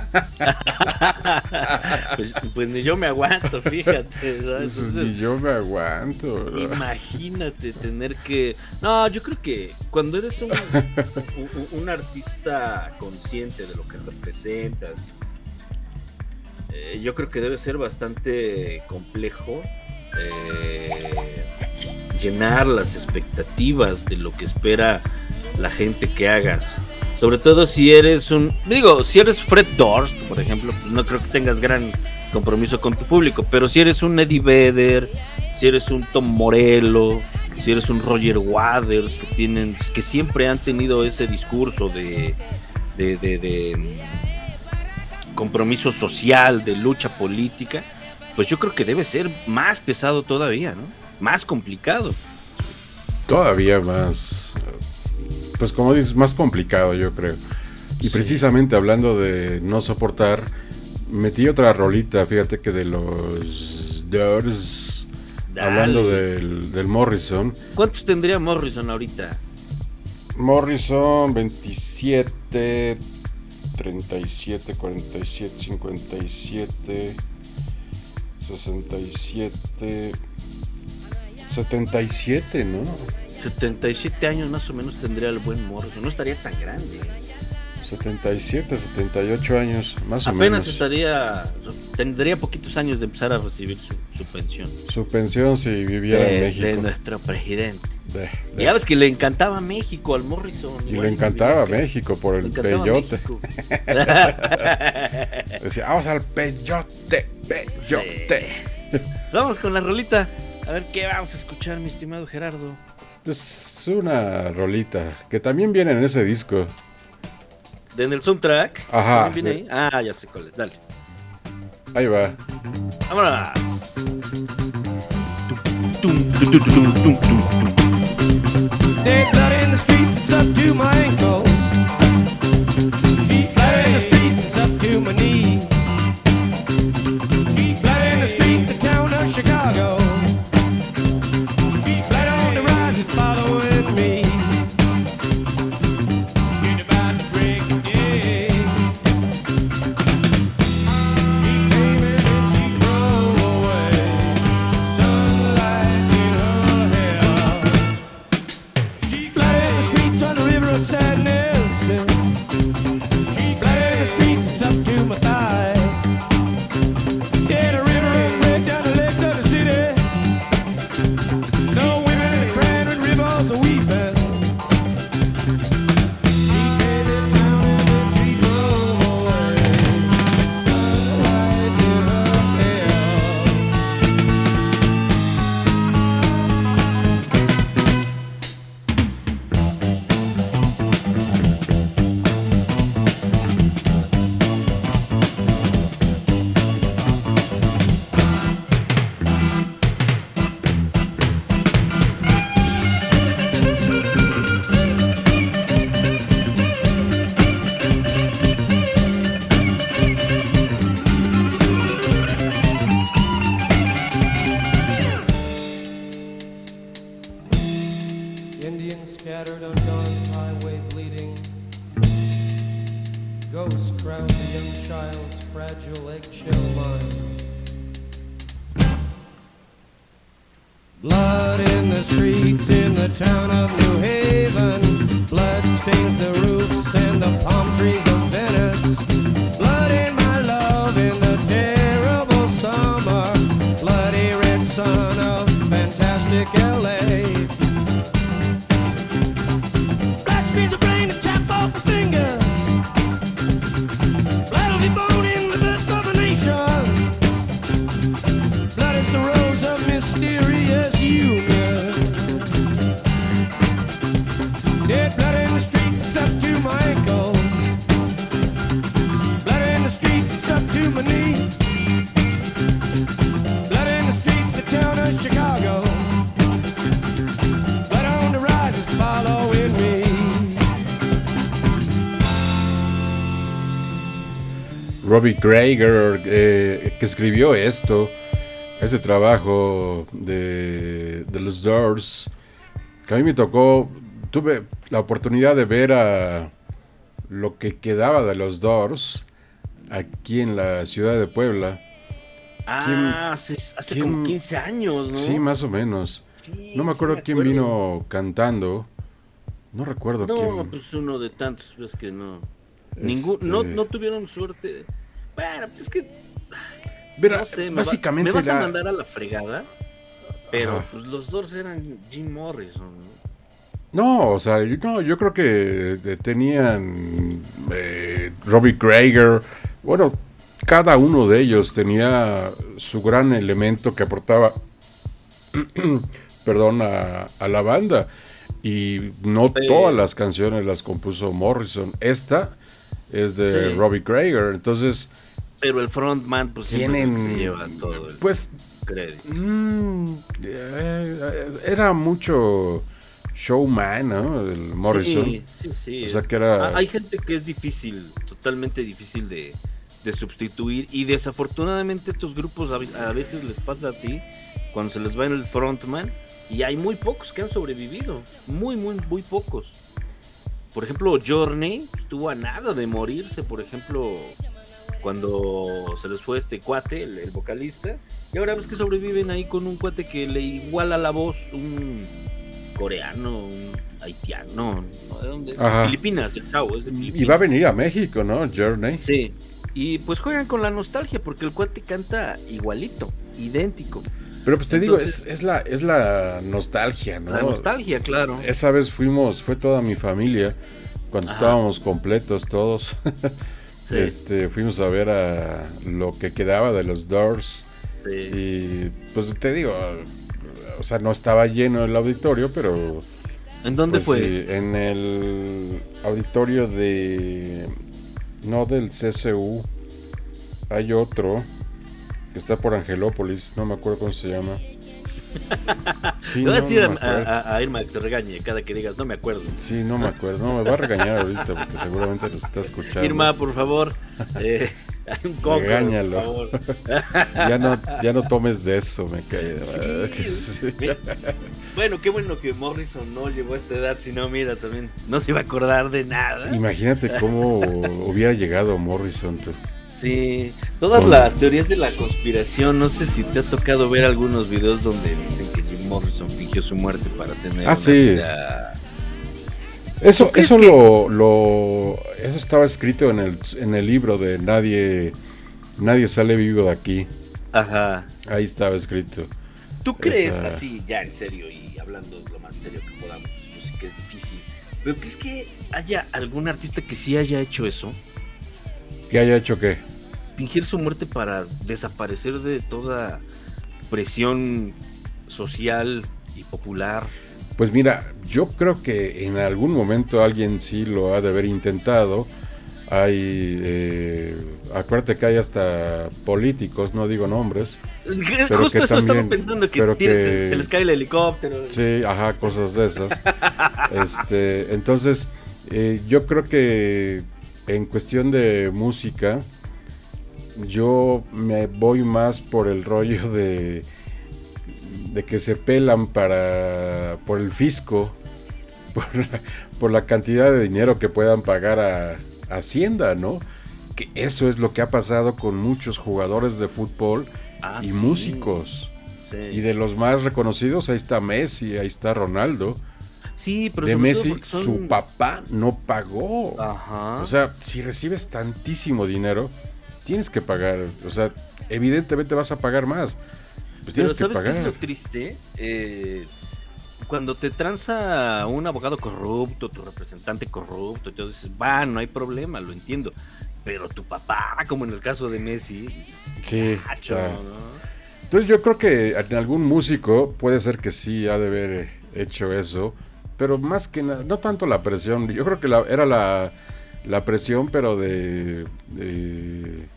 Pues, pues ni yo me aguanto, fíjate. ¿sabes? Pues, Entonces, ni yo me aguanto. Imagínate tener que... No, yo creo que cuando eres un, un, un artista consciente de lo que representas, eh, yo creo que debe ser bastante complejo eh, llenar las expectativas de lo que espera la gente que hagas. Sobre todo si eres un... Digo, si eres Fred Durst, por ejemplo, no creo que tengas gran compromiso con tu público, pero si eres un Eddie Vedder, si eres un Tom Morello, si eres un Roger Waters, que tienen, que siempre han tenido ese discurso de, de, de- de, mm, compromiso social, de lucha política, pues yo creo que debe ser más pesado todavía, ¿no? Más complicado. Todavía más, pues como dices, más complicado yo creo. Y Sí. precisamente hablando de no soportar, metí otra rolita, fíjate que de los Doors, hablando del, del Morrison. ¿Cuántos tendría Morrison ahorita? Morrison 27, 37, 47, 57, 67, 77, ¿no? 77 años más o menos tendría el buen Morrison. No estaría tan grande. 77, 78 años, más o Apenas menos. estaría. Tendría poquitos años de empezar a recibir su, su pensión. Su pensión si viviera en México. de nuestro presidente. De- de- Ya ves que le encantaba México al Morrison. y le encantaba México por el peyote. Decía, vamos al peyote, peyote. Vamos con la rolita. A ver qué vamos a escuchar, mi estimado Gerardo. Es una rolita que también viene en ese disco. De en el soundtrack. Ajá. ¿También viene ahí? Ah, ya sé cuál es. Dale. Ahí va. Vámonos. Dead blood in the streets, it's up to my ankles. Feet blood in the streets, Robbie eh, que escribió esto, ese trabajo de, de los Doors, que a mí me tocó, tuve la oportunidad de ver a lo que quedaba de los Doors aquí en la ciudad de Puebla. Ah, hace, hace quién- como 15 años, ¿no? Sí, más o menos. Sí, No me sí acuerdo quién acuerdo. vino cantando. No recuerdo No, quién. pues uno de tantos, ves que no. Ningún, no, Este- no tuvieron suerte. Bueno, pues es que. Mira, no sé, me va- básicamente me vas a mandar a la fregada. Pero pues los dos eran Jim Morrison, ¿no? No, o sea, yo, no, yo creo que eh, tenían eh, Robbie Greger, bueno, cada uno de ellos tenía su gran elemento que aportaba, perdón, a, a la banda. Y no Sí. todas las canciones las compuso Morrison. Esta es de Sí. Robbie Greger. Entonces, Pero el frontman, pues Tienen- se lleva todo el pues crédito. Mm, eh, era mucho showman, ¿no? El Morrison. Sí, sí, sí. O sea que era- Hay gente que es difícil, totalmente difícil de, de sustituir. Y desafortunadamente estos grupos a veces les pasa así, cuando se les va en el frontman. Y hay muy pocos que han sobrevivido. Muy, muy, muy pocos. Por ejemplo, Journey estuvo a nada de morirse, por ejemplo, cuando se les fue este cuate, el, el vocalista. Y ahora ves que sobreviven ahí con un cuate que le iguala la voz, un coreano, un haitiano, ¿no? ¿De dónde? Ajá. Filipinas, el chavo, es de Y Filipinas. va a venir a México, ¿no? Journey. Sí. Y pues juegan con la nostalgia porque el cuate canta igualito, idéntico. Pero pues te digo, es, es la, es la nostalgia, ¿no? La nostalgia, claro. Esa vez fuimos, fue toda mi familia, cuando Ajá. estábamos completos todos. Sí, Este, fuimos a ver a lo que quedaba de los Doors. sí. Y pues te digo, o sea, no estaba lleno el auditorio, pero ¿En dónde pues, fue? sí, en el auditorio de no del CCU. Hay otro que está por Angelópolis, no me acuerdo cómo se llama. Sí, Te voy a no, decir no me a, a- a Irma que te regañe cada que digas, no me acuerdo. Sí, no me acuerdo. No, me va a regañar ahorita porque seguramente lo está escuchando. Irma, por favor. Eh, un coco, Regáñalo. por favor. Ya no, ya no tomes de eso, me cae. Sí. Bueno, qué bueno que Morrison no llegó a esta edad, si no, mira, también no se iba a acordar de nada. Imagínate cómo hubiera llegado Morrison. Sí, todas las teorías de la conspiración, no sé si te ha tocado ver algunos videos donde dicen que Jim Morrison fingió su muerte para tener Ah, una sí. vida- Eso, ¿Tú crees eso que- lo, lo, eso estaba escrito en el, en el libro de nadie, nadie sale vivo de aquí. Ajá. Ahí estaba escrito. ¿Tú crees, Esa- así ya en serio y hablando lo más serio que podamos, yo sé que es difícil, pero crees que haya algún artista que sí haya hecho eso? ¿Qué haya hecho qué? Fingir su muerte para desaparecer de toda presión social y popular. Pues mira, yo creo que en algún momento alguien sí lo ha de haber intentado. Hay, eh, acuérdate que hay hasta políticos, no digo nombres. Pero Justo que eso estaba pensando que, pero tiene- que- se, se les cae el helicóptero. Sí, ajá, cosas de esas. este, entonces, eh, yo creo que en cuestión de música, yo me voy más por el rollo de, de que se pelan para por el fisco, por, por la cantidad de dinero que puedan pagar a Hacienda, ¿no? Que eso es lo que ha pasado con muchos jugadores de fútbol Ah, y sí. músicos. Sí. Y de los más reconocidos, ahí está Messi, ahí está Ronaldo. Sí, pero de Messi, son- su papá no pagó. Ajá. O sea, si recibes tantísimo dinero, tienes que pagar. O sea, evidentemente vas a pagar más. Pues Pero tienes que ¿sabes qué es pagar. lo triste? Eh, cuando te tranza un abogado corrupto, tu representante corrupto, todo dices, va, no hay problema, lo entiendo. Pero tu papá, como en el caso de Messi, dices, Sí. Entonces yo creo que en algún músico puede ser que sí ha de haber hecho eso, pero más que nada, no tanto la presión, yo creo que la- era la, la presión, pero de, de-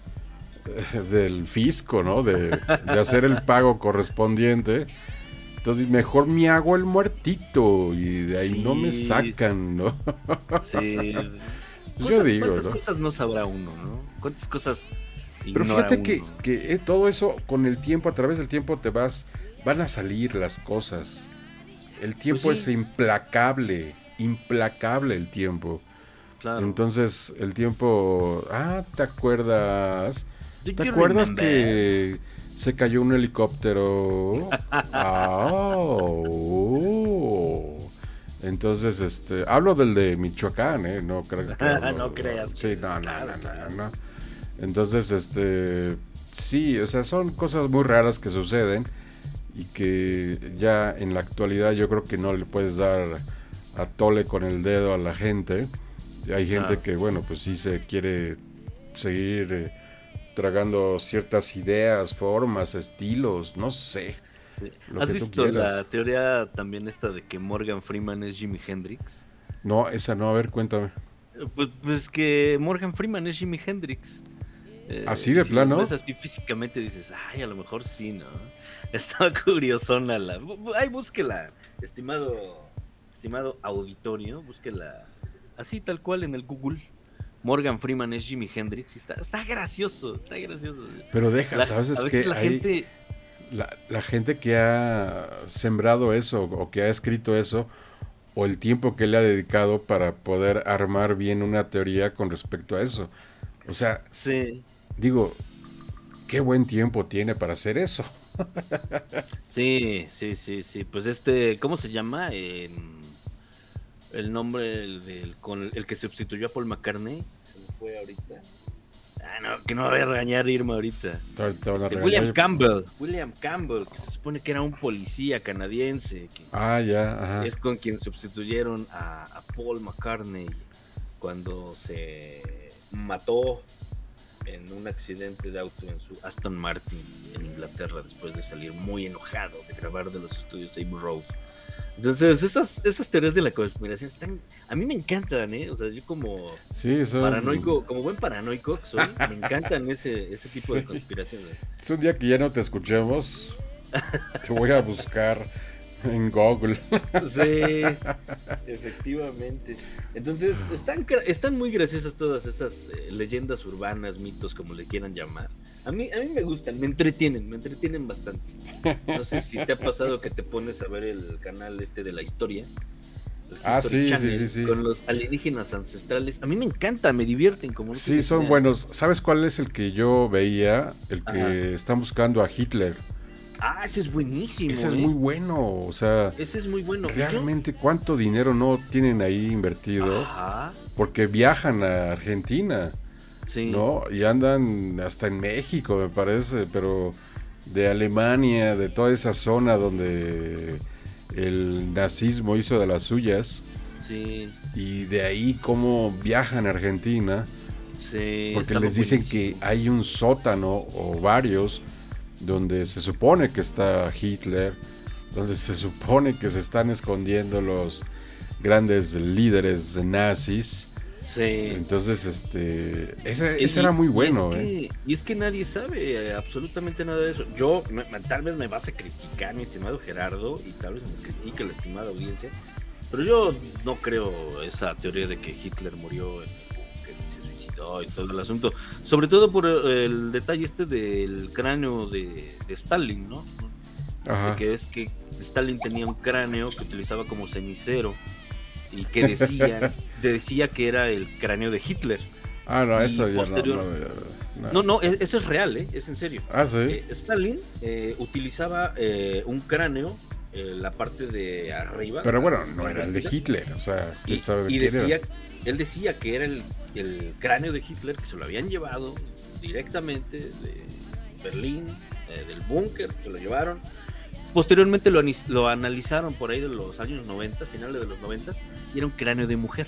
del fisco, ¿no? De, de hacer el pago correspondiente. Entonces mejor me hago el muertito y de ahí no me sacan, ¿no? Sí. Yo digo, ¿Cuántas ¿no? cosas no sabrá uno, no? ¿Cuántas cosas Pero fíjate que, que, eh, todo eso, con el tiempo, a través del tiempo, te vas, van a salir las cosas. El tiempo Pues sí. es implacable, implacable el tiempo. Claro. Entonces, el tiempo, ah, ¿te acuerdas? ¿Te acuerdas que se cayó un helicóptero? Ah, oh. Entonces, este, hablo del de Michoacán, ¿eh? No creo que No creas Sí, no, no, no, no. Entonces, este, sí, o sea, son cosas muy raras que suceden y que ya en la actualidad yo creo que no le puedes dar a tole con el dedo a la gente. Hay gente que, bueno, pues sí se quiere seguir eh, tragando ciertas ideas, formas, estilos, no sé. Sí. ¿Has visto la teoría también esta de que Morgan Freeman es Jimi Hendrix? No, esa no, a ver, cuéntame. Eh, Pues, pues que Morgan Freeman es Jimi Hendrix. Eh, ¿Así de si plano? así físicamente dices, ay, a lo mejor sí, ¿no? Está curiosona la... Ay, búsquela, estimado, estimado auditorio, búsquela así tal cual en el Google. Morgan Freeman es Jimi Hendrix. y Está, está gracioso, está gracioso. Pero deja, La- ¿sabes? a Es que la hay- gente... la, la gente que ha sembrado eso o que ha escrito eso o el tiempo que le ha dedicado para poder armar bien una teoría con respecto a eso. O sea, Sí, digo, qué buen tiempo tiene para hacer eso. Sí, sí, sí, sí. Pues este, ¿cómo se llama? El nombre el, del, con el que sustituyó a Paul McCartney. Se me fue ahorita. Ah, no, que no va a regañar Irma ahorita. Este. William Campbell. William Campbell, que se supone que era un policía canadiense. Que Ah, ya, ajá. es con quien sustituyeron a, a Paul McCartney cuando se mató en un accidente de auto en su Aston Martin en Inglaterra después de salir muy enojado de grabar de los estudios Abbey Road. Entonces, esas, esas teorías de la conspiración están. A mí me encantan, ¿eh? O sea, yo como Sí, son- paranoico, como buen paranoico que soy, me encantan ese, ese tipo de Sí. conspiraciones. Es un día que ya no te escuchemos. Te voy a buscar en Google. Sí, efectivamente. Entonces, están, están muy graciosas todas esas eh, leyendas urbanas, mitos, como le quieran llamar. A mí, a mí me gustan, me entretienen, me entretienen bastante. No sé si te ha pasado que te pones a ver el canal este de la historia. Ah, sí, sí, Channel, sí, sí. Con los alienígenas ancestrales. A mí me encanta, me divierten. Como no Sí, son buenos. ¿Sabes cuál es el que yo veía? El que Ajá. están buscando a Hitler. Ah, ese es buenísimo. Ese es ¿eh? muy bueno. O sea, Ese es muy bueno. Realmente cuánto dinero no tienen ahí invertido. Ajá, Porque viajan a Argentina, sí. ¿no? Y andan hasta en México, me parece, pero de Alemania, de toda esa zona donde el nazismo hizo de las suyas. Sí, Y de ahí cómo viajan a Argentina. sí. Porque les dicen buenísimo. que hay un sótano o varios donde se supone que está Hitler, donde se supone que se están escondiendo los grandes líderes nazis. Sí. Entonces, este, ese, Y- era muy y bueno, es ¿eh? que- Y es que nadie sabe eh, absolutamente nada de eso. Yo, me- tal vez me vas a criticar, mi estimado Gerardo, y tal vez me critique la estimada audiencia, pero yo no creo esa teoría de que Hitler murió, en y todo el asunto. Sobre todo por eh, el detalle este del cráneo de, de Stalin, ¿no? Ajá. Que es que Stalin tenía un cráneo que utilizaba como cenicero y que decía, decía que era el cráneo de Hitler. Ah, no, eso ya no, posterior- no, no. No, no, e- eso es real, ¿eh? es en serio. Ah, sí. Eh, Stalin eh, utilizaba eh, un cráneo, eh, la parte de arriba. Pero bueno, no era el de Hitler, o sea, quién Y, sabe de y quién era. Él decía que era el, el cráneo de Hitler, que se lo habían llevado directamente de Berlín, eh, del búnker, se lo llevaron. Posteriormente lo, lo analizaron por ahí de los años 90, finales de los 90, y era un cráneo de mujer.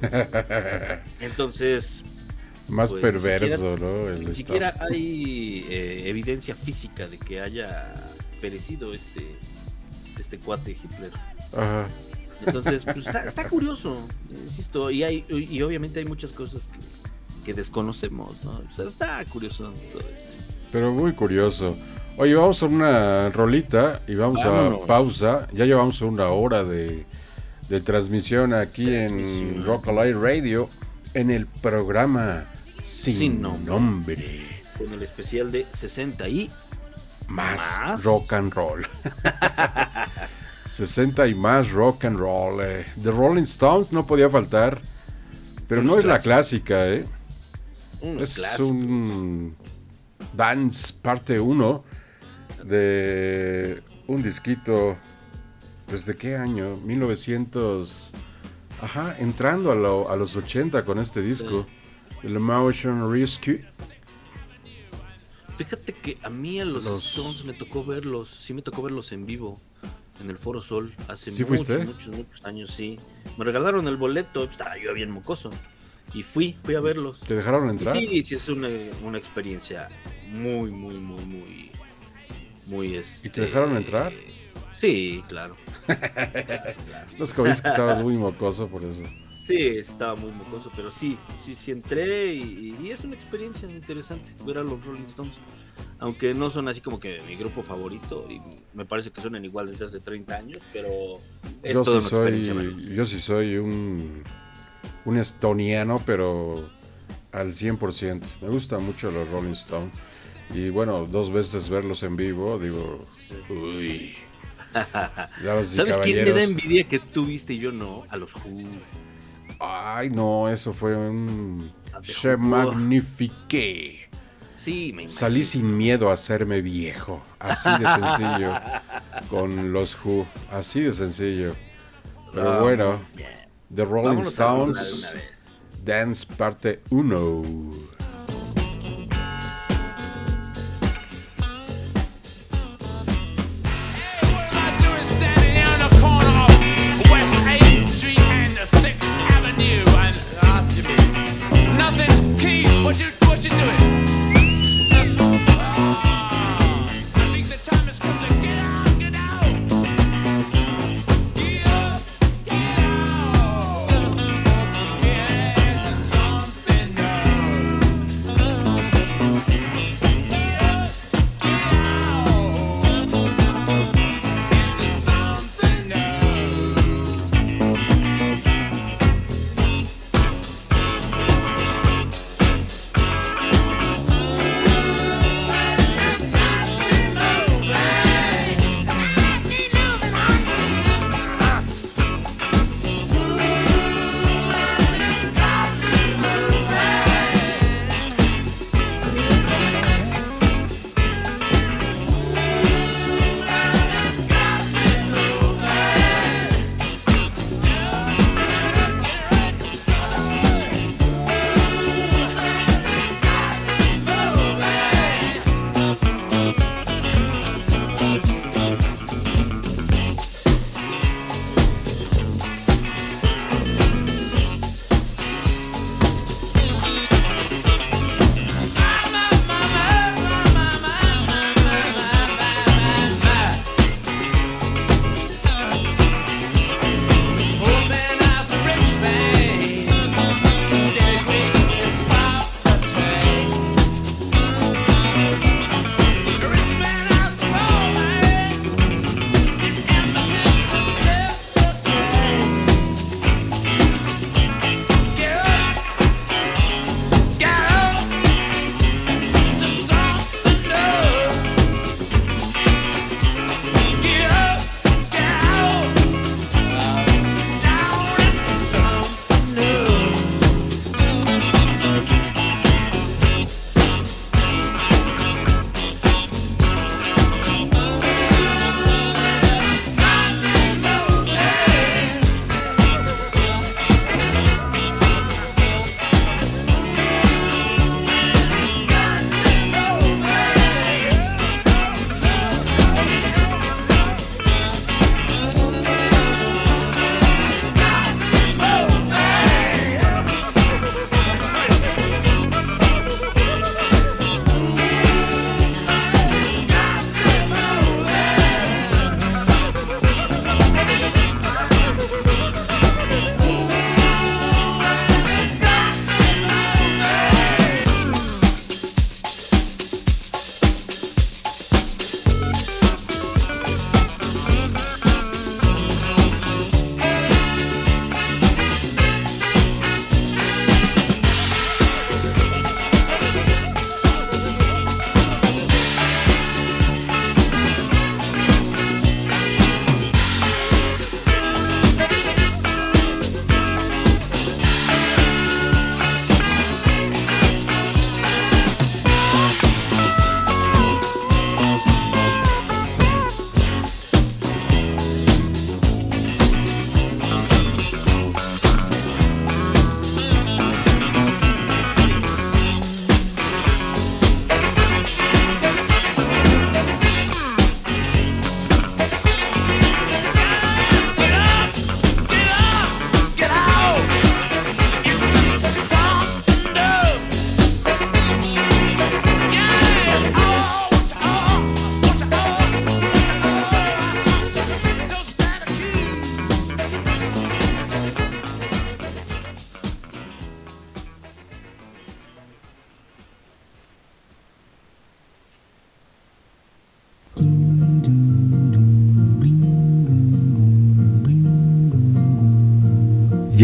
Entonces, Más pues, perverso, ¿no? Ni siquiera hay eh, evidencia física de que haya perecido este, este cuate Hitler. Ajá. Entonces, pues está, está curioso, insisto, y hay y obviamente hay muchas cosas que, que desconocemos, ¿no? O sea, está curioso todo esto. Pero muy curioso. Oye, vamos a una rolita y vamos Vámonos. a pausa. Ya llevamos una hora de, de transmisión aquí en. Rock Alive Radio en el programa Sin, Sin nombre. nombre. Con el especial de 60 y Más, Más. rock and roll. 60 y más rock and roll. eh. The Rolling Stones no podía faltar. Pero Unos no es la clásica, ¿eh? unos Es clásicos. un Dance parte 1 de un disquito. ¿Desde qué año? 1900. Ajá, entrando a, lo- a los 80 con este disco. El Motion Rescue. Fíjate que a mí a los, Los- Stones me tocó verlos, sí me tocó verlos en vivo en el Foro Sol hace ¿Sí muchos, fuiste? muchos, muchos años, sí. Me regalaron el boleto, estaba yo bien mocoso. Y fui, fui a verlos. ¿Te dejaron Y entrar? sí, sí, es una, una experiencia muy, muy, muy, muy, muy... Este... ¿Y te dejaron entrar? Sí, claro. Los que que estabas muy mocoso por eso. Sí, estaba muy mocoso, pero sí, sí, sí entré y, y es una experiencia interesante ver a los Rolling Stones. Aunque no son así como que mi grupo favorito y me parece que suenan igual desde hace 30 años, pero es Yo toda sí, una soy, experiencia yo sí soy un, un estoniano, pero al 100%. Me gustan mucho los Rolling Stones. Y bueno, dos veces verlos en vivo, digo, uy. ¿Sabes quién me da envidia que tú viste y yo no? A los Who. Ay, no, eso fue un Who. magnifique. Sí, me imagino. Salí sin miedo a hacerme viejo. Así de sencillo. con los Who. Así de sencillo. Pero Ah, bueno, bien. The Rolling Vámonos Stones. Dance parte 1.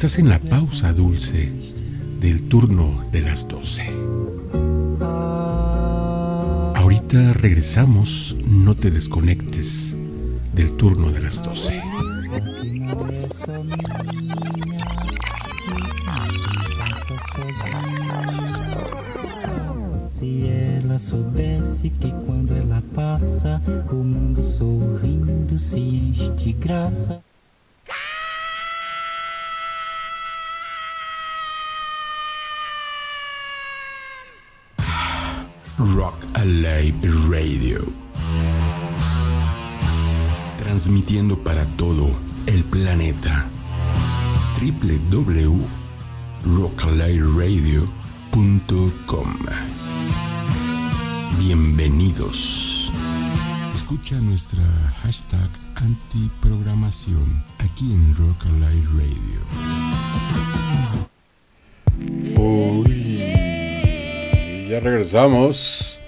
Estás en la pausa dulce del turno de las 12. Ahorita regresamos, no te desconectes del turno de las 12. Que não é só minha. Passa sozinha. Se ela soubesse que quando ela passa, o mundo sorrindo se enche de graça. Transmitiendo para todo el planeta. www.rockaliveradio.com Bienvenidos. Escucha nuestra hashtag antiprogramación aquí en Rock Alive Radio. Y ya regresamos.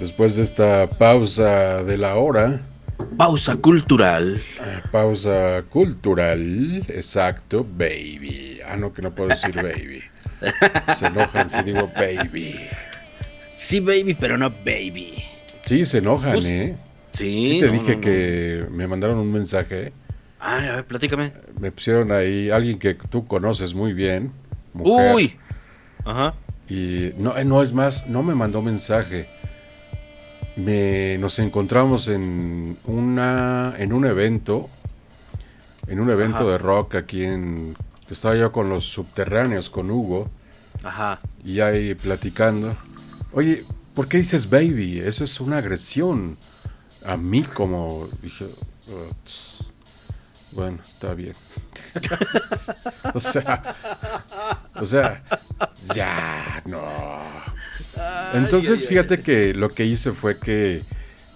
Después de esta pausa de la hora. Pausa cultural. Pausa cultural. Exacto, baby. Ah, no, que no puedo decir baby. Se enojan si digo baby. Sí, baby, pero no baby. Sí, se enojan, Pues, ¿eh? Sí, Sí, te no, dije no, no. que me mandaron un mensaje. Ay, a ver, platícame. Me pusieron ahí alguien que tú conoces muy bien. mujer, Uy. Ajá. Y no, eh, no es más, no me mandó mensaje. Me, nos encontramos en una en un evento, en un evento Ajá. de rock aquí en estaba yo con los subterráneos con Hugo Ajá. y ahí platicando. Oye, ¿por qué dices baby? Eso es una agresión a mí como dije. "Oh, tss". bueno, está bien. o sea, o sea, ya, no. Entonces, ay, fíjate que lo que hice fue que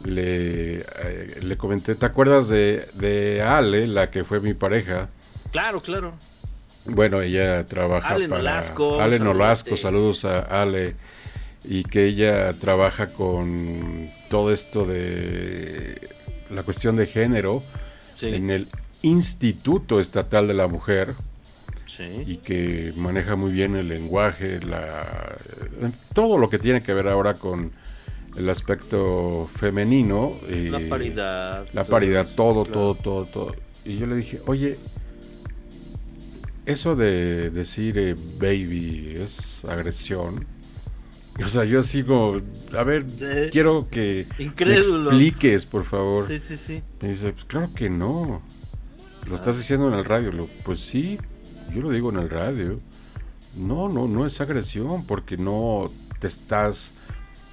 le, eh, le comenté, ¿te acuerdas de, de Ale, la que fue mi pareja? Claro, claro. Bueno, ella trabaja Ale para Nolasco, Ale. Nolasco, saludos a Ale y que ella trabaja con todo esto de la cuestión de género Sí. en el Instituto Estatal de la Mujer Sí. y que maneja muy bien el lenguaje, la, todo lo que tiene que ver ahora con el aspecto femenino. y La paridad. La todo paridad, eso, todo, claro. todo, todo, todo. Y yo le dije, oye, eso de decir eh, baby es agresión. O sea, yo sigo, a ver, quiero que Incrédulo. me expliques, por favor. Sí, sí, sí. Me dice, pues claro que no. Lo estás diciendo en el radio. Digo, pues sí, yo lo digo en el radio. No, no, no es agresión porque no te estás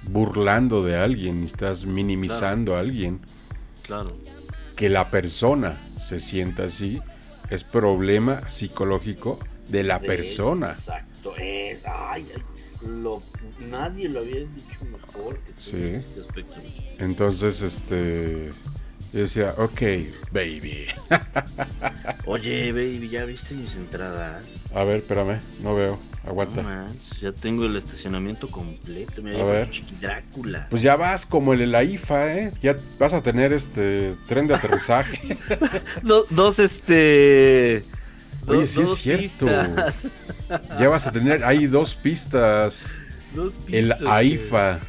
burlando de alguien, ni estás minimizando a alguien. Claro. Que la persona se sienta así es problema psicológico de la De- persona. Exacto, es. Ay, ay, lo, nadie lo había dicho mejor que tú Sí. en este aspecto. Entonces, este, yo decía, ok, baby. Oye, baby, ¿ya viste mis entradas? A ver, espérame, no veo, No aguanta. ya tengo el estacionamiento completo. Mira, A ver. Drácula. Pues ya vas como el de la IFA, ¿eh? Ya vas a tener este tren de aterrizaje. Do- dos, este. Oye, dos- sí es cierto. pistas. ya vas a tener ahí dos pistas. Dos El pistas, AIFA,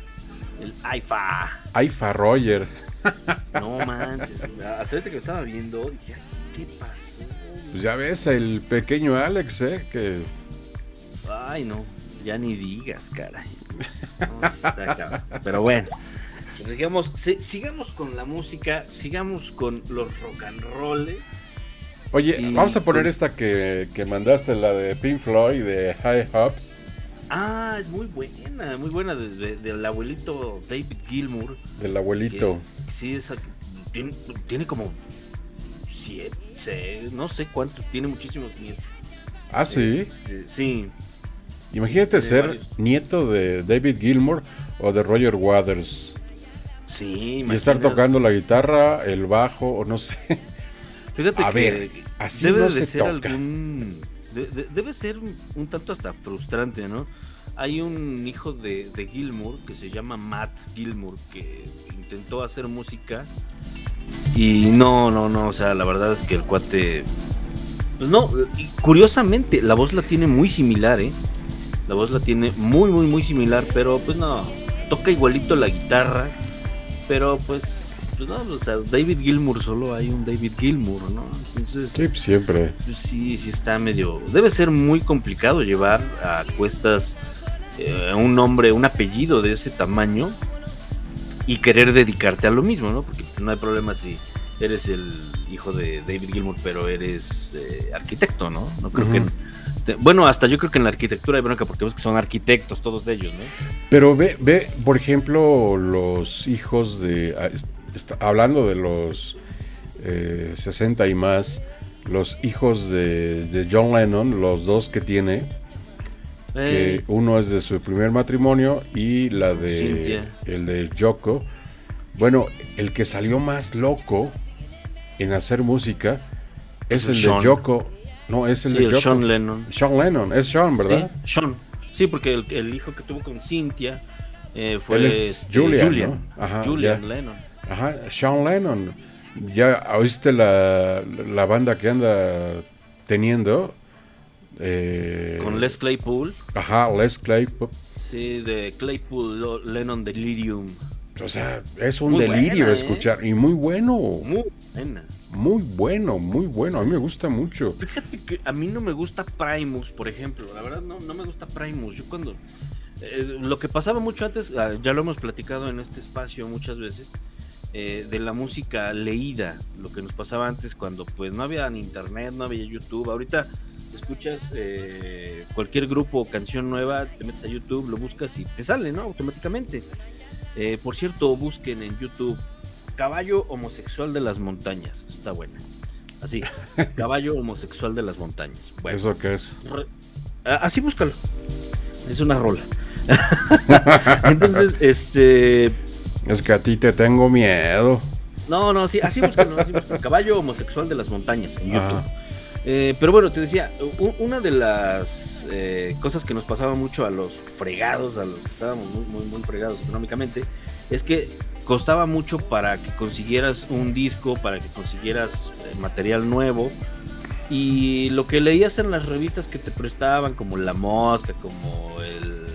que- El AIFA. AIFA Roger. No manches. Hasta que lo estaba viendo, dije, "Ay, ¿qué pasó? Pues ya ves, el pequeño Alex, ¿eh? Que Ay, no, ya ni digas, caray. No, está. Pero bueno, pues sigamos, si- sigamos con la música, sigamos con los rock and rolls. Oye, Y vamos a poner esta que, que mandaste, la de Pink Floyd, de High Hops. Ah, es muy buena, muy buena, de- de- del abuelito David Gilmour. Del abuelito. que sí, esa, tiene, tiene como siete, seis, no sé cuántos, tiene muchísimos nietos. Ah, sí. Este, sí, Imagínate ser varios. nieto de David Gilmour o de Roger Waters. sí. Y estar tocando la guitarra, el bajo, o no sé. Fíjate A que ver, así debe no de se ser toca. algún. De- de- debe ser un, tanto hasta frustrante, ¿no? Hay un hijo de, de Gilmour que se llama Matt Gilmour que intentó hacer música y no, no, no, o sea, la verdad es que el cuate. Pues no, curiosamente, la voz la tiene muy similar, ¿eh? La voz la tiene muy, muy, muy similar, pero pues no, toca igualito la guitarra, pero pues, pues no, o sea, David Gilmour solo hay un David Gilmour, ¿no? Entonces, Sí, siempre. pues sí, sí está medio. Debe ser muy complicado llevar a cuestas eh, un nombre, un apellido de ese tamaño y querer dedicarte a lo mismo, ¿no? Porque no hay problema si eres el hijo de David Gilmour, pero eres eh, arquitecto, ¿no? No creo que. Te- bueno, hasta yo creo que en la arquitectura hay bronca porque ves que son arquitectos todos ellos, ¿no? Pero ve, ve, por ejemplo, los hijos de. Est- está- hablando de los eh, 60 y más, los hijos de, de John Lennon, los dos que tiene, que Eh, uno es de su primer matrimonio y la de Cynthia. el de Yoko. Bueno, el que salió más loco en hacer música es Es el Sean. de Yoko. No, es el sí, de el Yoko. Sean Lennon. Sean Lennon, es Sean, ¿verdad? Sí, Sean. Sí, porque el, el hijo que tuvo con Cynthia eh, fue Él es este, Julian, ¿no? Ajá, Julian. Lennon. Ajá, Sean Lennon. ¿Ya oíste la, la banda que anda teniendo? Eh, Con Les Claypool. Ajá, Les Claypool. Sí, de Claypool, Lennon Delirium. O sea, es un Muy delirio buena, ¿eh? escuchar. Y muy bueno. Muy buena. Muy bueno, muy bueno. A mí me gusta mucho. Fíjate que a mí no me gusta Primus, por ejemplo. La verdad, no, no me gusta Primus. Yo cuando. eh, lo que pasaba mucho antes, ah, ya lo hemos platicado en este espacio muchas veces, eh, de la música leída. Lo que nos pasaba antes cuando pues no había ni internet, no había YouTube. Ahorita escuchas eh, cualquier grupo o canción nueva, te metes a YouTube, lo buscas y te sale, ¿no? Automáticamente. Eh, por cierto, busquen en YouTube Caballo homosexual de las montañas. Está buena. Así, caballo homosexual de las montañas. Bueno, ¿Eso qué es? re- así búscalo. Es una rola. Entonces, este. Es que a ti te tengo miedo. No, no, sí, así búscalo, así búscalo. Caballo homosexual de las montañas en YouTube. Ajá. Eh, pero bueno, te decía, una de las eh, cosas que nos pasaba mucho a los fregados, a los que estábamos muy, muy, muy fregados económicamente, es que costaba mucho para que consiguieras un disco, para que consiguieras eh, material nuevo. Y lo que leías en las revistas que te prestaban, como La Mosca, como el...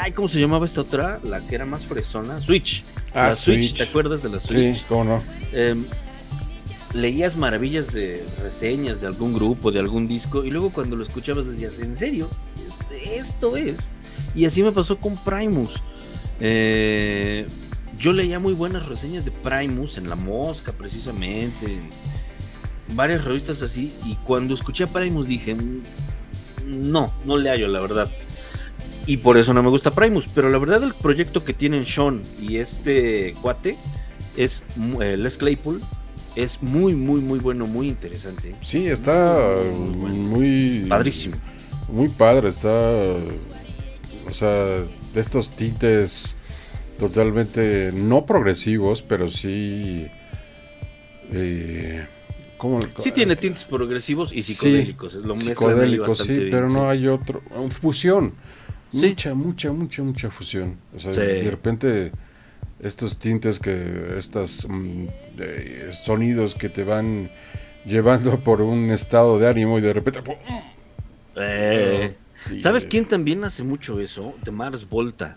Ay, ¿cómo se llamaba esta otra? La que era más fresona. Switch. Ah, la Switch. Switch. ¿te acuerdas de la Switch? Sí, cómo no. Em, leías maravillas de reseñas de algún grupo, de algún disco, y luego cuando lo escuchabas decías, ¿en serio? Este- Esto es. Y así me pasó con Primus. Eh, yo leía muy buenas reseñas de Primus en La Mosca, precisamente, en varias revistas así, y cuando escuché a Primus dije, "Mm, no, no le hallo, la verdad. Y por eso no me gusta Primus, pero la verdad el proyecto que tienen Sean y este cuate es eh, Les Claypool es muy muy muy bueno, muy interesante. Sí, está Muy. Padrísimo. Muy padre, está. O sea, de estos tintes totalmente no progresivos, pero sí. Eh, ¿cómo? Sí tiene tintes progresivos y Sí, psicodélicos, lo mezclan ahí psicodélicos, sí, bien, pero no sí. hay otro. fusión. Sí. Mucha, mucha, mucha, mucha fusión. O sea, Sí. de repente estos tintes que. Estos sonidos que te van llevando por un estado de ánimo y de repente. ¡pum! Eh, Sí. ¿Sabes quién también hace mucho eso? De Mars Volta.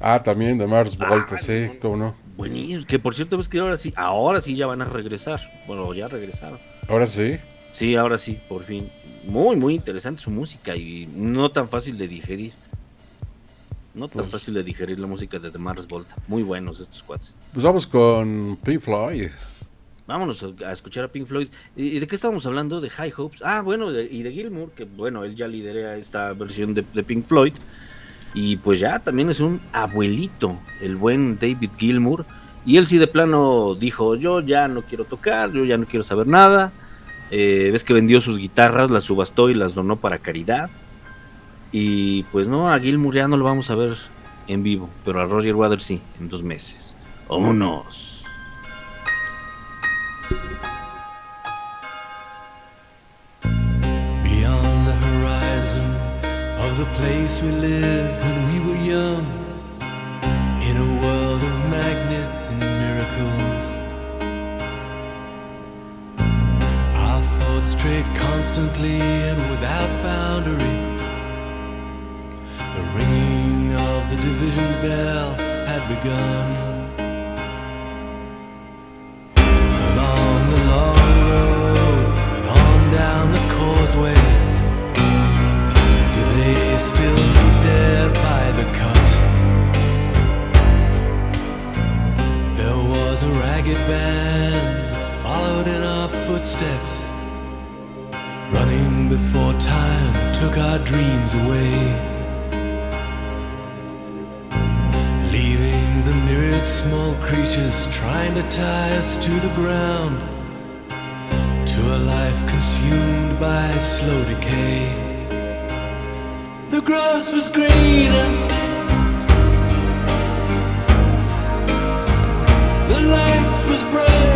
Ah, también de Mars Volta, Ah, sí, no. cómo no. Buenísimo, que por cierto ves que ahora sí, ahora sí ya van a regresar. Bueno, ya regresaron. Ahora sí. Sí, ahora sí, por fin. Muy, muy interesante su música y no tan fácil de digerir. No tan Pues- fácil de digerir la música de The Mars Volta. Muy buenos estos cuates. Pues vamos con Pink Floyd. Vámonos a, escuchar a Pink Floyd. ¿Y y de qué estábamos hablando? De High Hopes. Ah, bueno, de- y de Gilmour, que bueno, él ya lidera esta versión de, de Pink Floyd. Y pues ya también es un abuelito, el buen David Gilmour. Y él sí de plano dijo, yo ya no quiero tocar, yo ya no quiero saber nada. Eh, ves que vendió sus guitarras, las subastó y las donó para caridad. Y pues no, a Gilmour ya no lo vamos a ver en vivo, pero a Roger Waters sí, en dos meses. ¡Vámonos! Beyond the horizon of the place we lived when we were young, in a world of magnets and miracles. Our thoughts strayed constantly and without boundary. The ringing of the division bell had begun. Along the long road and on down the causeway. Do they still meet there by the cut? There was a ragged band that followed in our footsteps. Running before time took our dreams away. Small creatures trying to tie us to the ground to a life consumed by slow decay. The grass was greener, the light was brighter.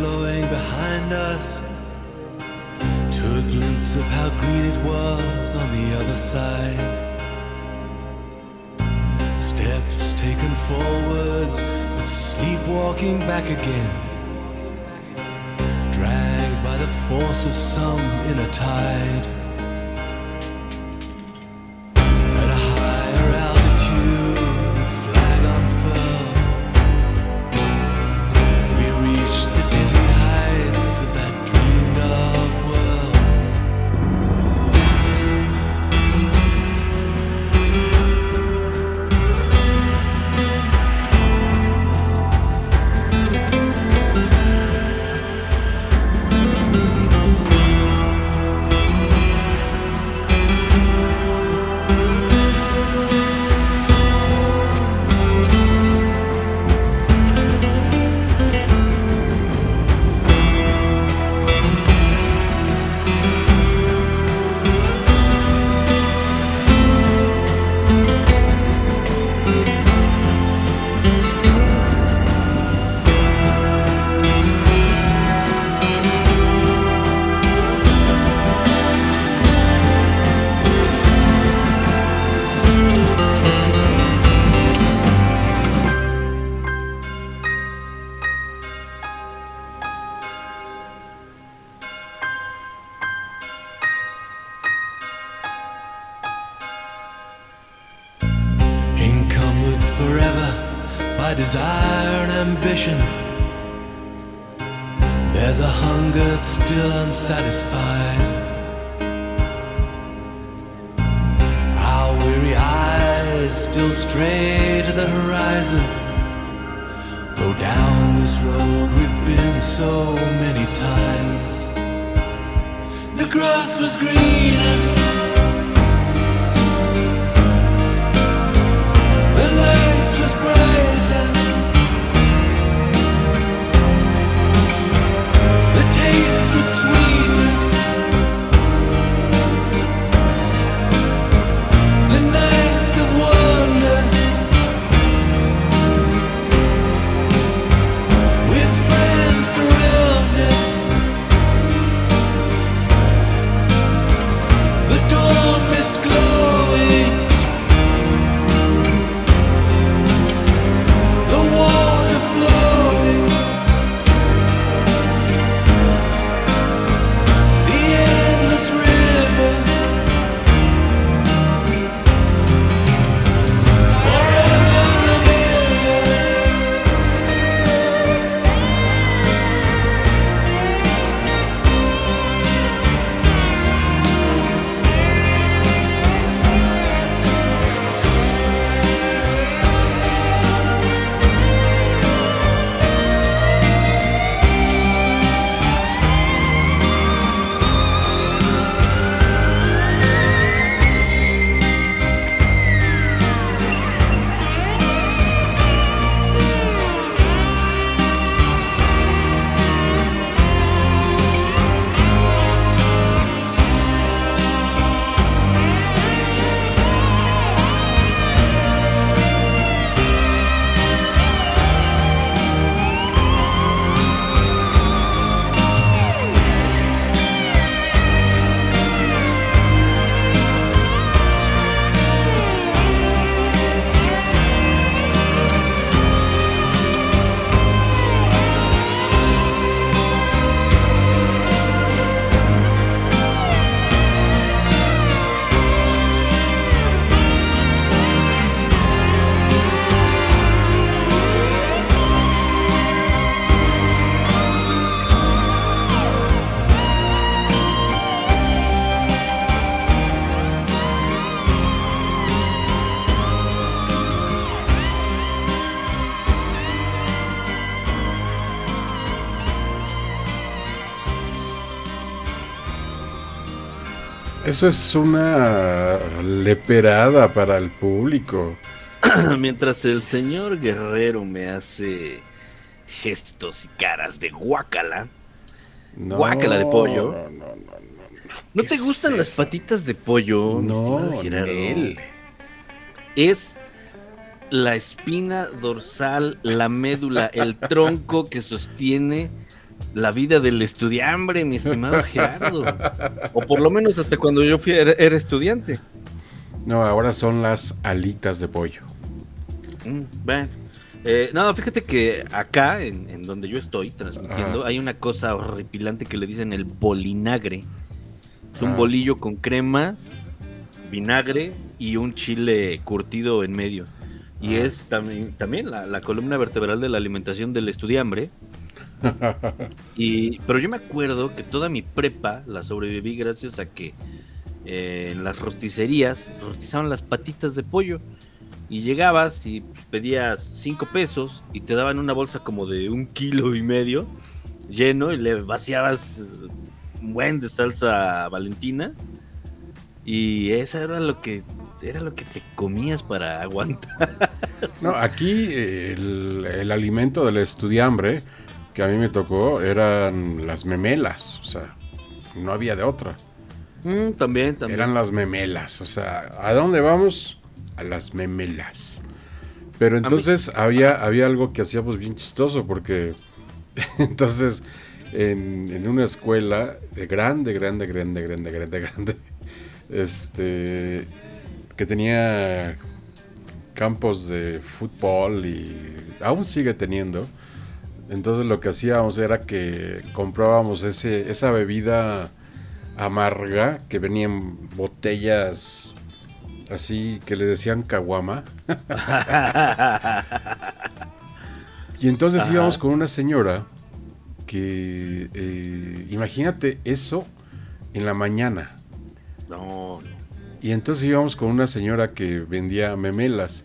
Glowing behind us to a glimpse of how green it was on the other side. Steps taken forwards, but sleepwalking back again. Dragged by the force of some inner tide. So many times. The grass was greener. Eso es una leperada para el público. Mientras el señor Guerrero me hace gestos y caras de guácala. No, Guácala de pollo. No, no, no. ¿No ¿Qué te es gustan las patitas de pollo? No? Nel. Es la espina dorsal, la médula, el tronco que sostiene la vida del estudiambre, mi estimado Gerardo. O por lo menos hasta cuando yo fui, era, era estudiante. No, ahora son las alitas de pollo. Mm, bueno. Eh, no, fíjate que acá, en, en donde yo estoy transmitiendo, hay una cosa horripilante que le dicen el bolinagre. Es un Ah. bolillo con crema, vinagre y un chile curtido en medio. Y Ah. es también, también la, la columna vertebral de la alimentación del estudiambre. Y, pero yo me acuerdo que toda mi prepa la sobreviví gracias a que eh, en las rosticerías rostizaban las patitas de pollo. Y llegabas y pedías cinco pesos y te daban una bolsa como de un kilo y medio lleno y le vaciabas un buen de salsa valentina. Y eso era lo que era lo que te comías para aguantar. No, aquí el, el alimento del estudiambre que a mí me tocó eran las memelas. O sea, no había de otra. Mm, también, también. Eran las memelas. O sea, ¿a dónde vamos? A las memelas. Pero entonces había, había algo que hacíamos bien chistoso porque entonces en, en una escuela de grande, grande, grande, grande, grande, grande, este, que tenía campos de fútbol y aún sigue teniendo. Entonces lo que hacíamos era que comprábamos ese, esa bebida amarga que venía en botellas así que le decían caguama. y entonces Ajá. íbamos con una señora que, eh, imagínate eso en la mañana. No, no. Y entonces íbamos con una señora que vendía memelas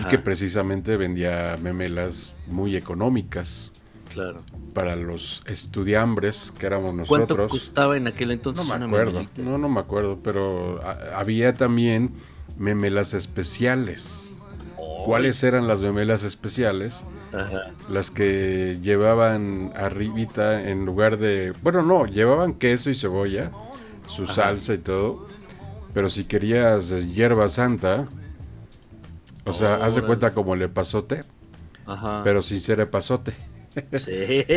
y que precisamente vendía memelas muy económicas Claro. para los estudiambres que éramos ¿Cuánto nosotros. costaba en aquel entonces No me acuerdo, memelita? no, no me acuerdo, pero a- había también memelas especiales. ¿Cuáles eran las memelas especiales? Ajá. Las que llevaban arribita en lugar de... Bueno, no, llevaban queso y cebolla, su Ajá. salsa y todo. Pero si querías hierba santa, o sea, haz de cuenta como el epazote, Ajá. pero sin ser epazote. Sí.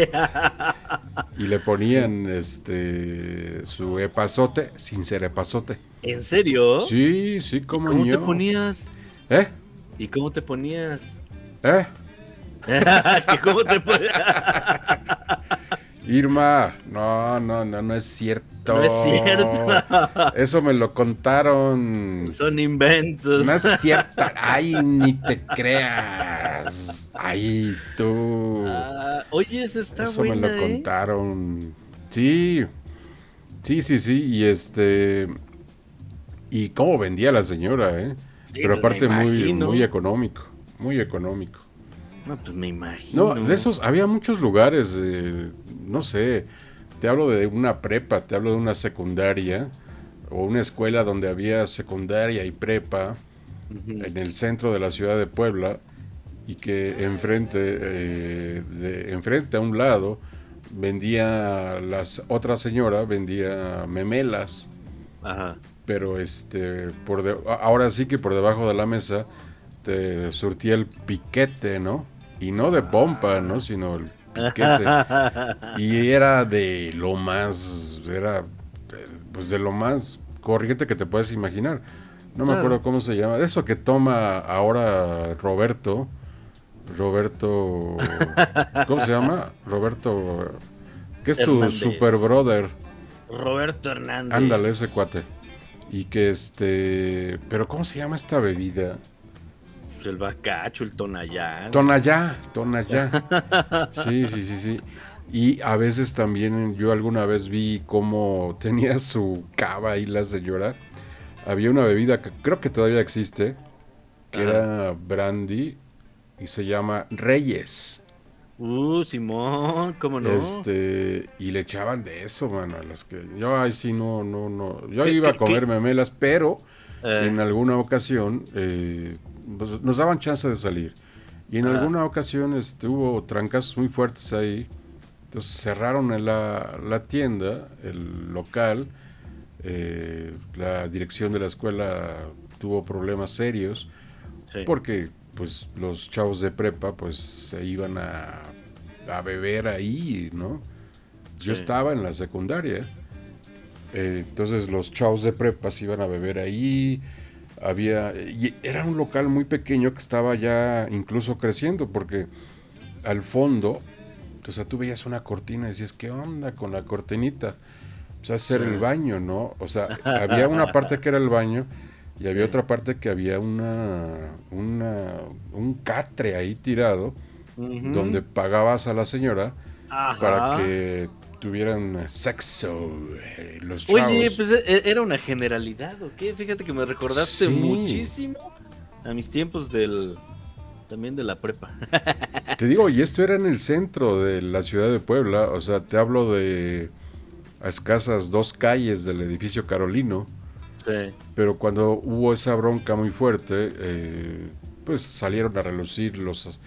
Y le ponían este su epazote sin ser epazote. ¿En serio? Sí, sí, como ¿Cómo te ponías? ¿Eh? ¿Y cómo te ponías? ¿Eh? ¿Que ¿Cómo te ponías? Irma, no, no, no, no es cierto. No es cierto. Eso me lo contaron. Son inventos. No es cierto. Ay, ni te creas. Ay, tú. Ah, oye, esa está Eso me lo ¿eh? contaron. Sí. Sí, sí, sí. Y este. Y cómo vendía la señora, ¿eh? Sí, Pero me aparte muy, muy económico. Muy económico. No, pues me imagino. No, de esos había muchos lugares, eh, no sé, te hablo de una prepa, te hablo de una secundaria o una escuela donde había secundaria y prepa en el centro de la ciudad de Puebla y que enfrente, eh, de, enfrente a un lado vendía las otra señora vendía memelas Ajá. pero este por de- ahora sí que por debajo de la mesa te surtía el piquete, ¿no? Y no de pompa, ¿no? Sino el piquete. y era de lo más, era pues de lo más corriente que te puedes imaginar. No me acuerdo cómo se llama. Eso que toma ahora Roberto. Roberto. ¿Cómo se llama? Roberto. ¿Qué es tu super brother? Roberto Hernández. Ándale, ese cuate. Y que este. Pero ¿cómo se llama esta bebida? Pues el bacacho, el tonayán. Tonayá, Tonayá. Sí, sí, sí, sí. Y a veces también yo alguna vez vi cómo tenía su cava ahí la señora. Había una bebida que creo que todavía existe, que Ajá. era brandy y se llama Reyes. Uh, Simón, ¿cómo no? Este, y le echaban de eso, mano, a los que yo ahí sí no no no. Yo ¿Qué- iba a comer memelas, pero Eh. en alguna ocasión eh, pues, nos daban chance de salir. Y en Ajá. alguna ocasión este, hubo trancazos muy fuertes ahí. Entonces cerraron en la, la tienda, el local. eh, la dirección de la escuela tuvo problemas serios Sí. porque pues los chavos de prepa pues se iban a, a beber ahí, ¿no? Yo Sí. estaba en la secundaria. Eh, entonces los chavos de prepa se iban a beber ahí. Había y era un local muy pequeño que estaba ya incluso creciendo porque al fondo, o sea, tú veías una cortina y decías, ¿qué onda con la cortinita? O sea, hacer Sí. el baño, ¿no? O sea, había una parte que era el baño y había otra parte que había una, una un catre ahí tirado donde pagabas a la señora Ajá. para que tuvieran sexo eh, los chavos. Oye, pues e- era una generalidad, ¿o qué? Fíjate que me recordaste Sí. muchísimo a mis tiempos del... También de la prepa. Te digo, y esto era en el centro de la ciudad de Puebla, o sea, te hablo de a escasas dos calles del edificio Carolino, Sí. pero cuando hubo esa bronca muy fuerte, eh, pues salieron a relucir los,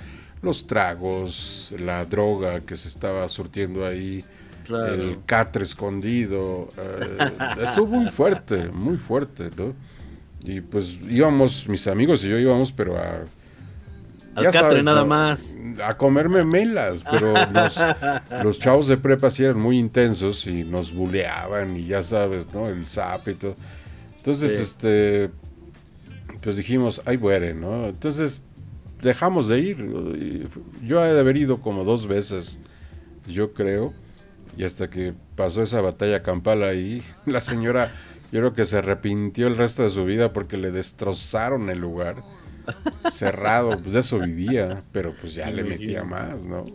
los tragos, la droga que se estaba surtiendo ahí, Claro. el catre escondido, eh, estuvo muy fuerte, muy fuerte, ¿no? Y pues íbamos, mis amigos y yo íbamos, pero a... Al ya catre sabes, nada ¿no? más. A comer memelas, pero nos- los chavos de prepa sí eran muy intensos y nos buleaban y ya sabes, ¿no? El zap y todo. Entonces, Sí. este, pues dijimos, ay, muere, ¿no? Entonces dejamos de ir. Yo he de haber ido como dos veces, yo creo, y hasta que pasó esa batalla campal ahí, la señora, yo creo que se arrepintió el resto de su vida porque le destrozaron el lugar. Cerrado, pues de eso vivía, pero pues ya le metía más, ¿no?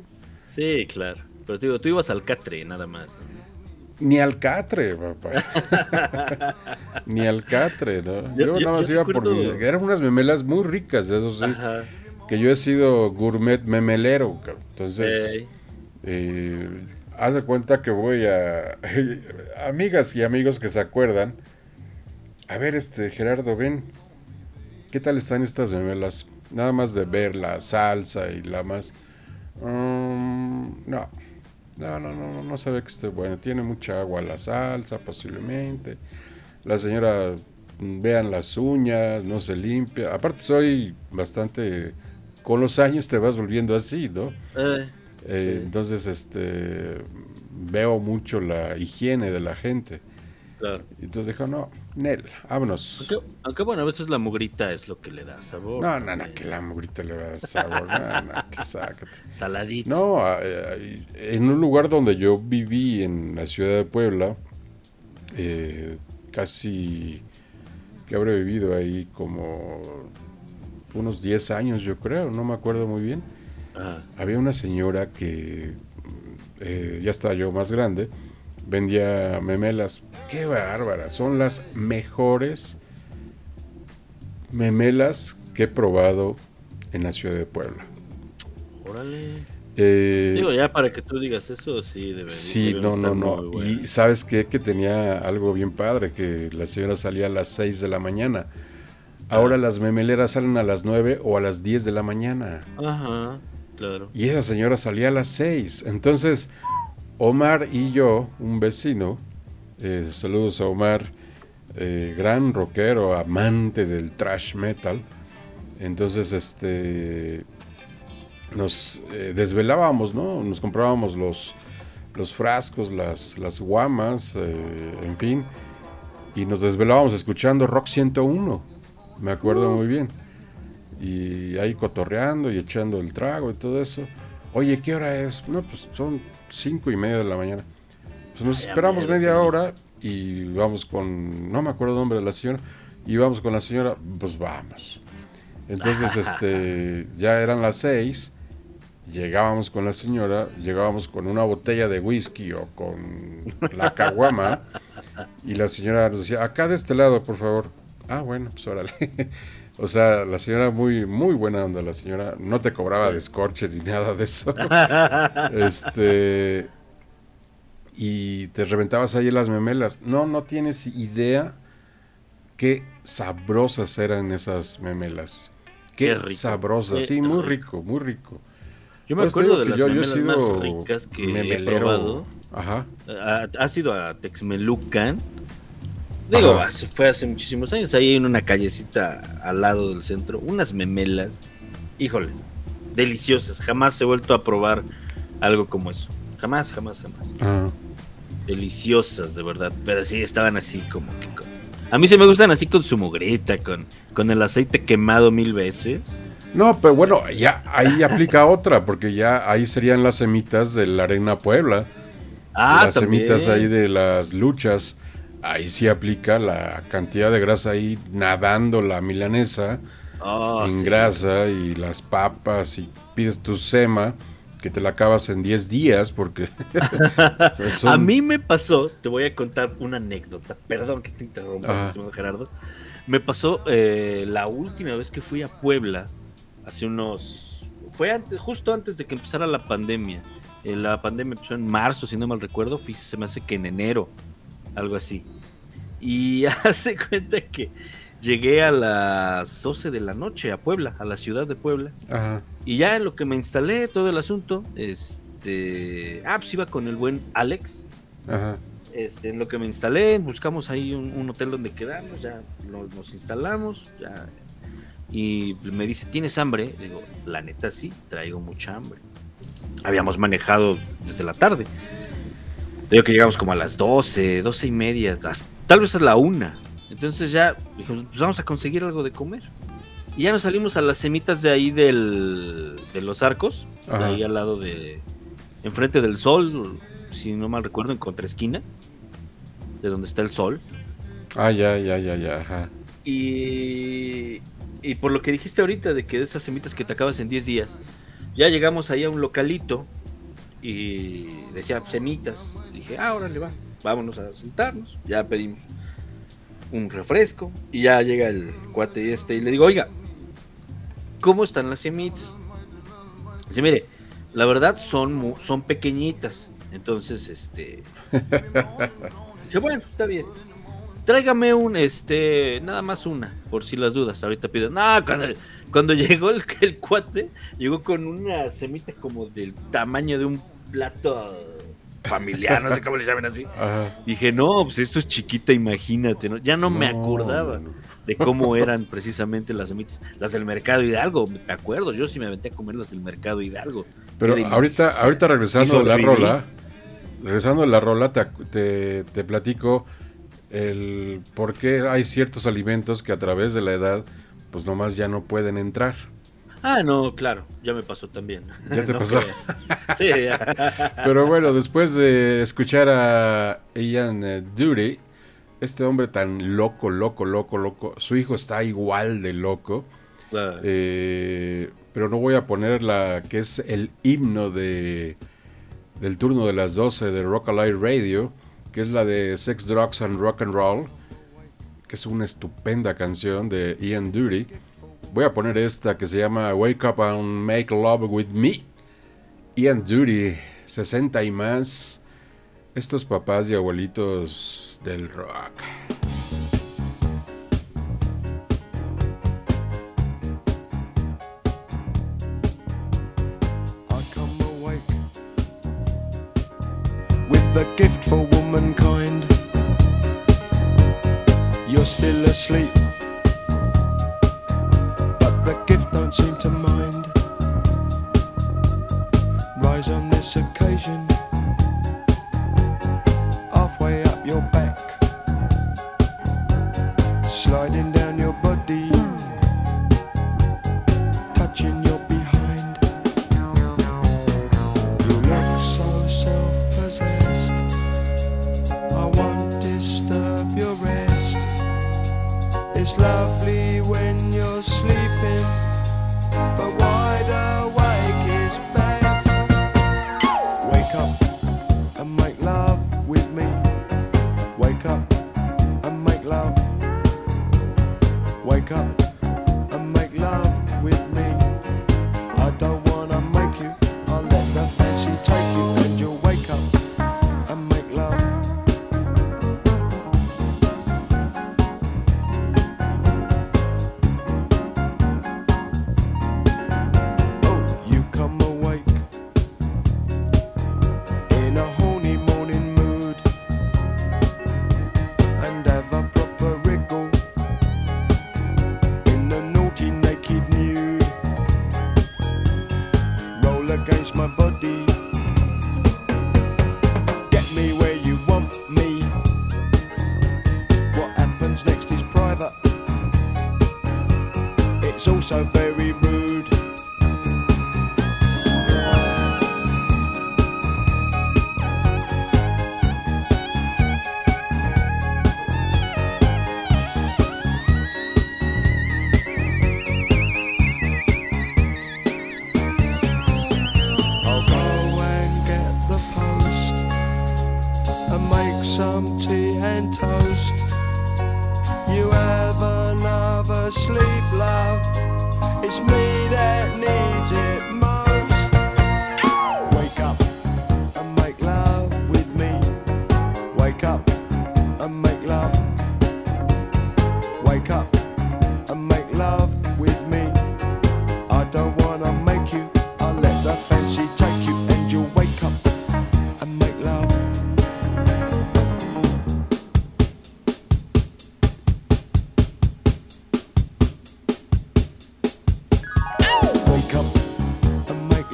Sí, claro. Pero te digo, tú ibas al catre nada más. ¿no? Ni al catre, papá. Ni al catre, ¿no? Yo- nada más yo iba por... recuerdo- Eran unas memelas muy ricas, eso sí. Ajá. Que yo he sido gourmet memelero, cabrón. Entonces, eh, haz de cuenta que voy a... Amigas y amigos que se acuerdan. A ver, este, Gerardo, ven. ¿Qué tal están estas memelas? Nada más de ver la salsa y la más... Mm, no. No, no, no, no, no se que esté bueno. Tiene mucha agua la salsa, posiblemente. La señora, mm, vean las uñas, no se limpia. Aparte soy bastante... Con los años te vas volviendo así, ¿no? Eh, Eh, Sí. Entonces, este... Veo mucho la higiene de la gente. claro. Entonces dijo, no, Nel, vámonos. Aunque, aunque, bueno, a veces la mugrita es lo que le da sabor. No, no, no, que la mugrita le va a dar sabor. No, no, que sácate. Saladito. No, en un lugar donde yo viví en la ciudad de Puebla, eh, casi que habré vivido ahí como unos 10 años, yo creo, no me acuerdo muy bien. Ajá. Había una señora que eh, ya estaba yo más grande, vendía memelas. Qué bárbara, son las mejores memelas que he probado en la ciudad de Puebla. Órale. Eh, Digo, ya para que tú digas eso, sí, debe Sí, no, no, no. Y sabes qué? que tenía algo bien padre, que la señora salía a las 6 de la mañana. Ahora las memeleras salen a las 9 o a las 10 de la mañana. Ajá, claro. Y esa señora salía a las 6. Entonces, Omar y yo, un vecino, eh, saludos a Omar, eh, gran rockero, amante del thrash metal. Entonces, este, nos eh, desvelábamos, ¿no? Nos comprábamos los, los frascos, las, las guamas, eh, en fin, y nos desvelábamos escuchando Rock 101. Me acuerdo muy bien. Y ahí cotorreando y echando el trago y todo eso. Oye, ¿qué hora es? No, pues son cinco y media de la mañana. Pues nos Ay, esperamos media hora y vamos con, no me acuerdo el nombre de la señora, y vamos con la señora, pues vamos. Entonces, este, ya eran las seis, llegábamos con la señora, llegábamos con una botella de whisky o con la caguama, y la señora nos decía, acá de este lado, por favor. Ah, bueno, pues órale. O sea, la señora muy, muy buena onda, la señora no te cobraba descorche ni nada de eso. este y te reventabas ahí las memelas. No, no tienes idea qué sabrosas eran esas memelas. Qué, Qué rico. sabrosas, Qué sí, muy rico. muy rico. Yo me Pues acuerdo de las que yo- yo he memelas más sido ricas que he probado. Ajá. Ha, ha sido a Texmelucan. Digo, hace- fue hace muchísimos años. Ahí en una callecita al lado del centro. Unas memelas. Híjole, deliciosas. Jamás he vuelto a probar algo como eso. Jamás, jamás, jamás. Ajá. Deliciosas, de verdad. Pero sí estaban así como que. con- A mí se me gustan así con su mugreta, con, con el aceite quemado mil veces. No, pero bueno, ya ahí aplica otra, porque ya ahí serían las semitas de la Arena Puebla. Ah, las también. semitas ahí de las luchas. Ahí sí aplica la cantidad de grasa ahí nadando la milanesa Ah, en sí. grasa y las papas y pides tu sema que te la acabas en 10 días porque o sea, son- A mí me pasó, te voy a contar una anécdota, perdón que te interrumpa, estimado Gerardo. Me pasó eh, la última vez que fui a Puebla, hace unos... Fue antes, justo antes de que empezara la pandemia. Eh, la pandemia empezó en marzo, si no mal recuerdo, fui, se me hace que en enero, algo así. Y hace cuenta que llegué a las 12 de la noche a Puebla, a la ciudad de Puebla. Ajá. Y ya en lo que me instalé, todo el asunto, este... Ah, pues iba con el buen Alex. Ajá. Este, en lo que me instalé, buscamos ahí un, un hotel donde quedarnos, ya nos, nos instalamos, ya. Y me dice, ¿tienes hambre? Le digo, la neta sí, traigo mucha hambre. Habíamos manejado desde la tarde. Digo que llegamos como a las 12, 12 y media, hasta- tal vez a la una. Entonces ya dijimos, pues vamos a conseguir algo de comer. Y ya nos salimos a las semitas de ahí del, de los arcos, de ahí al lado de, enfrente del sol, si no mal recuerdo, en contraesquina, de donde está el sol. Ah, ya, ya, ya, ya. Ajá. Y, y por lo que dijiste ahorita de que de esas semitas que te acabas en 10 días, ya llegamos ahí a un localito y decía semitas. Dije, ah, órale, va, vámonos a sentarnos. Ya pedimos un refresco y ya llega el cuate este y le digo, oiga, ¿cómo están las semitas? Dice, mire, la verdad son, son pequeñitas. Entonces, este... Dije, bueno, está bien. Tráigame un, este, nada más una, por si las dudas. Ahorita pido. No, cuando, cuando llegó el, el cuate, llegó con una semita como del tamaño de un plato familiar, no sé cómo le llaman así. Ajá. Dije, no, pues esto es chiquita, imagínate. ¿no? Ya no, me acordaba no. de cómo eran precisamente las semitas. Las del Mercado Hidalgo, me acuerdo. Yo sí me aventé a comer las del Mercado Hidalgo. Pero ahorita, ahorita regresando de la rola, regresando de la rola, te, te, te platico el por qué hay ciertos alimentos que a través de la edad, pues nomás ya no pueden entrar. Ah, no, claro, ya me pasó también. ¿Ya te No pasó? creas. Sí, ya. Pero bueno, después de escuchar a Ian eh, Duty, este hombre tan loco, loco, loco, loco, su hijo está igual de loco. Claro. Eh, pero no voy a poner la que es el himno de del turno de las 12 de Rock Alive Radio, que es la de Sex, Drugs and Rock and Roll, que es una estupenda canción de Ian Duty. Voy a poner esta que se llama Wake Up and Make Love with Me. Ian Duty, 60 y más. Estos papás y abuelitos del rock. The gift for womankind. You're still asleep, don't you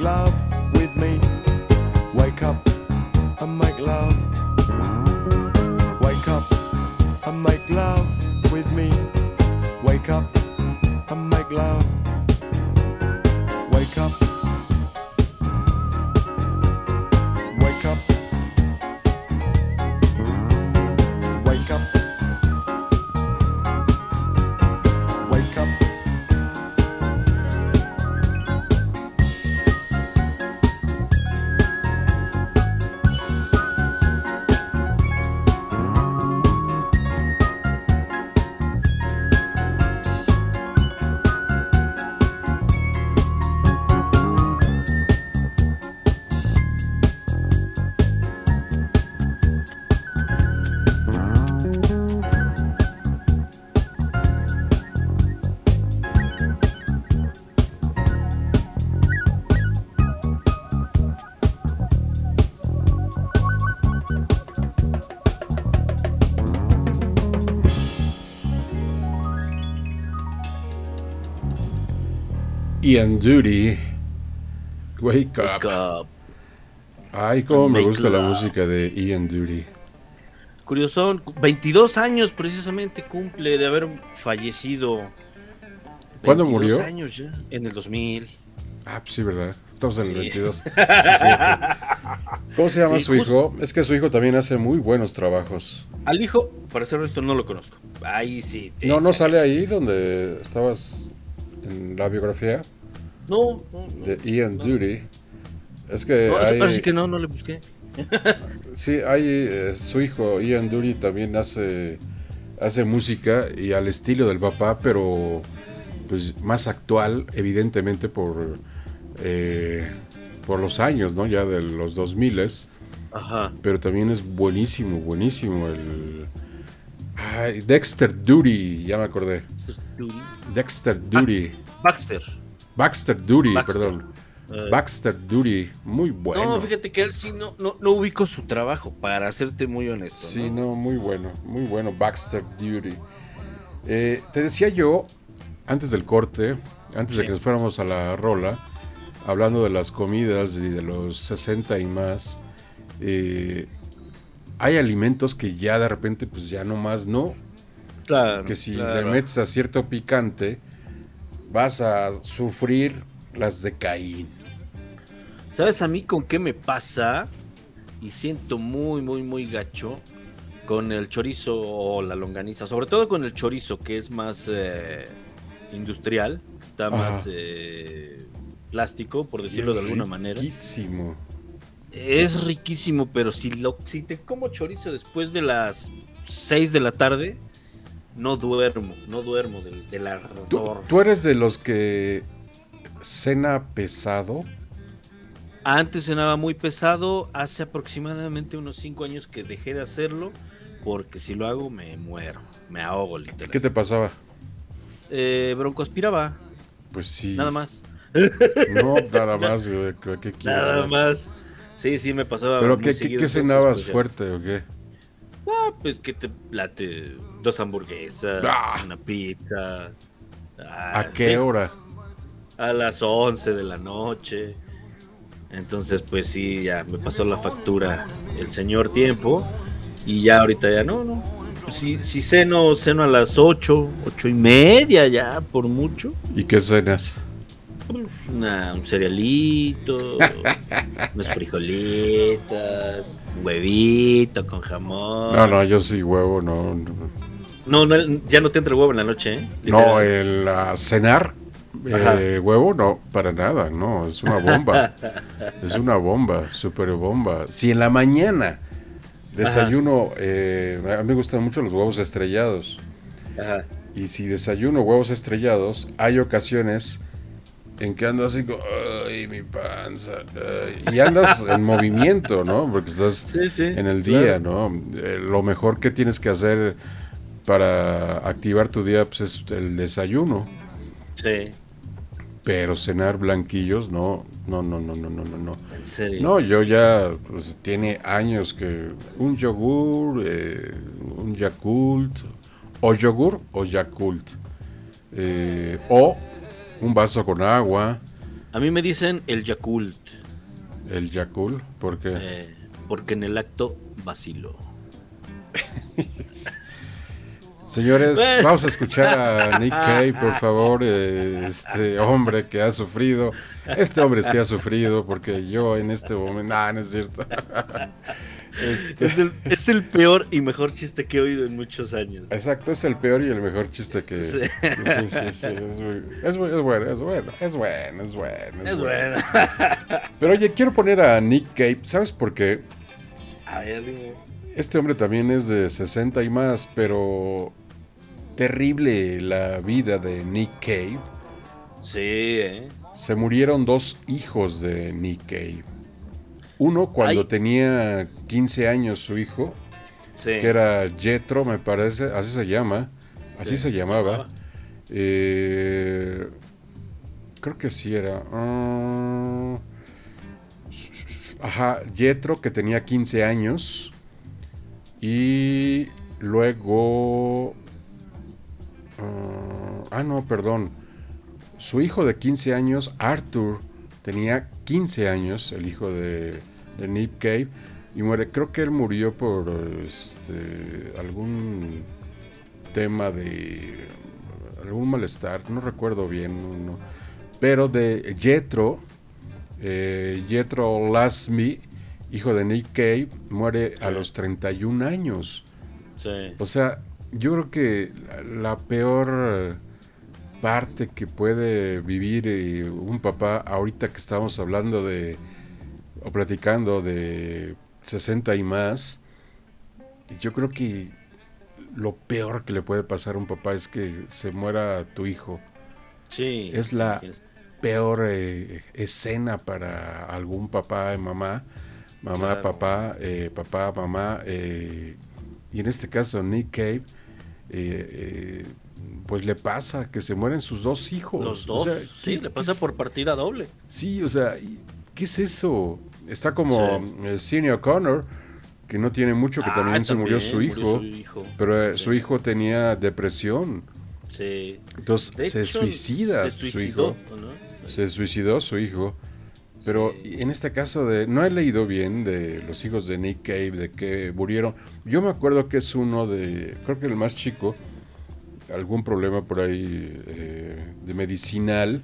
love with me. Wake up and make love. Ian Duty, Wake Up. Wake up. Ay, cómo me gusta la música de Ian Duty. Curiosón, 22 años precisamente cumple de haber fallecido. ¿Cuándo 22 murió? años ya, en el 2000. Ah, pues sí, ¿verdad? Estamos en el Sí. 22. Sí. ¿Cómo se llama Sí, su hijo? Es que su hijo también hace muy buenos trabajos. Al hijo, para ser honesto, no lo conozco. Ahí sí. te- No, no sale ahí donde estabas en la biografía No, no, no. de Ian Duty. Es que No, hay, sí que no, no le busqué. sí, hay eh, su hijo Ian Duty también hace hace música y al estilo del papá, pero pues más actual, evidentemente por eh, por los años, ¿no? Ya de los 2000 Ajá. pero también es buenísimo, buenísimo el Ay, Dexter Duty, ya me acordé. Dexter Duty. Baxter. Baxter Duty, Baxter. perdón. Eh. Baxter Duty, muy bueno. No, fíjate que él sí no, no, no ubico su trabajo, para serte muy honesto. Sí, no, muy bueno, muy bueno, Baxter Duty. Eh, te decía yo, antes del corte, antes de que nos fuéramos a la rola, hablando de las comidas y de los 60 y más, eh, hay alimentos que ya de repente, pues ya no más no. Claro. Que si claro. le metes a cierto picante, vas a sufrir las de Caín. ¿Sabes a mí con qué me pasa? Y siento muy, muy, muy gacho con el chorizo o la longaniza. Sobre todo con el chorizo, que es más eh, industrial, está Ajá. más eh, plástico, por decirlo de alguna manera. Riquísimo. Es riquísimo, pero si, lo, si te como chorizo después de las 6 de la tarde, no duermo, no duermo del, del ¿Tú, ardor. tú eres de los que cena pesado? Antes cenaba muy pesado, hace aproximadamente unos 5 años que dejé de hacerlo, porque si lo hago me muero, me ahogo literal. ¿Qué te pasaba? Eh, broncoaspiraba, Pues sí. nada más. No, nada más, güey. ¿Qué, quieres Nada más? Sí, sí, me pasaba. ¿Pero muy qué, qué, qué cenabas pues, fuerte o qué? Ah, pues que te plate dos hamburguesas, Ah. una pizza. ¿A Ah, qué sí, hora? A las 11 de la noche. Entonces, pues sí, ya me pasó la factura el señor tiempo. Y ya ahorita ya no, no. si, si ceno, ceno a las 8, 8 y media ya, por mucho. ¿Y qué cenas? Una- un cerealito, unos frijolitas, un huevito con jamón. No, no, yo sí huevo, no. No, No, no, ya no te entra el huevo en la noche, ¿eh? no el cenar eh, huevo, no, para nada, no, es una bomba. es una bomba, super bomba. Si en la mañana desayuno, eh, a mí me gustan mucho los huevos estrellados. Ajá. Y si desayuno huevos estrellados, hay ocasiones en que ando así como, ay, mi panza. ay", y andas en movimiento, ¿no? Porque estás Sí, sí, en el claro. día, ¿no? Eh, lo mejor que tienes que hacer para activar tu día pues, es el desayuno. Sí, Pero cenar blanquillos, no, no, no, no, no, no, no. no. en serio. No, yo ya, pues tiene años que un yogur, eh, un Yakult, o yogur o Yakult, eh, o un vaso con agua, A mí me dicen el Yakult, el Yakult, porque eh, porque en el acto vacilo. señores, Bueno. vamos a escuchar a Nick Cave, por favor, este hombre que ha sufrido, este hombre sí ha sufrido, porque yo en este momento, nah, no es cierto. Este- Es el, es el peor y mejor chiste que he oído en muchos años. Exacto, es el peor y el mejor chiste que... Sí. Sí, sí, sí, es, muy- es es bueno, es bueno, es bueno, es bueno. Es bueno. Pero oye, quiero poner a Nick Cave, ¿sabes por qué? A ver, dime. Este hombre también es de 60 y más, pero terrible la vida de Nick Cave. Sí, ¿eh? Se murieron dos hijos de Nick Cave. Uno cuando Ay. tenía 15 años su hijo, Sí. que era Jetro, me parece, así se llama, así Sí, se llamaba. Eh, creo que sí era. ah, ajá, Jetro, que tenía 15 años. Y luego. ah, ah, no, perdón. Su hijo de 15 años, Arthur, tenía 15 años, el hijo de, de Nick Cave, y muere. Creo que él murió por este, algún tema de algún malestar, no recuerdo bien, no, no. pero de Jethro, eh, Jethro Lasmy, hijo de Nick Cave, muere a los 31 años. Sí. O sea, yo creo que la, la peor parte que puede vivir eh, un papá, ahorita que estamos hablando de, o platicando de 60 y más, yo creo que lo peor que le puede pasar a un papá es que se muera tu hijo. Sí. Es la peor eh, escena para algún papá y mamá, mamá, Claro. papá, eh, papá, mamá, eh, y en este caso Nick Cave, eh, eh, pues le pasa que se mueren sus dos hijos. Los O dos. sea, sí, ¿qué- le pasa por partida doble. Sí, o sea, ¿y ¿qué es eso? Está como eh, Sidney O'Connor, que no tiene mucho, que Ah, también se murió su murió hijo, su hijo. pero eh, Sí. su hijo tenía depresión. Sí. Entonces De se hecho, suicida se su hijo. ¿no? Se suicidó su hijo. Pero en este caso de no he leído bien de los hijos de Nick Cave, de que murieron. Yo me acuerdo que es uno de, creo que el más chico, algún problema por ahí eh, de medicinal,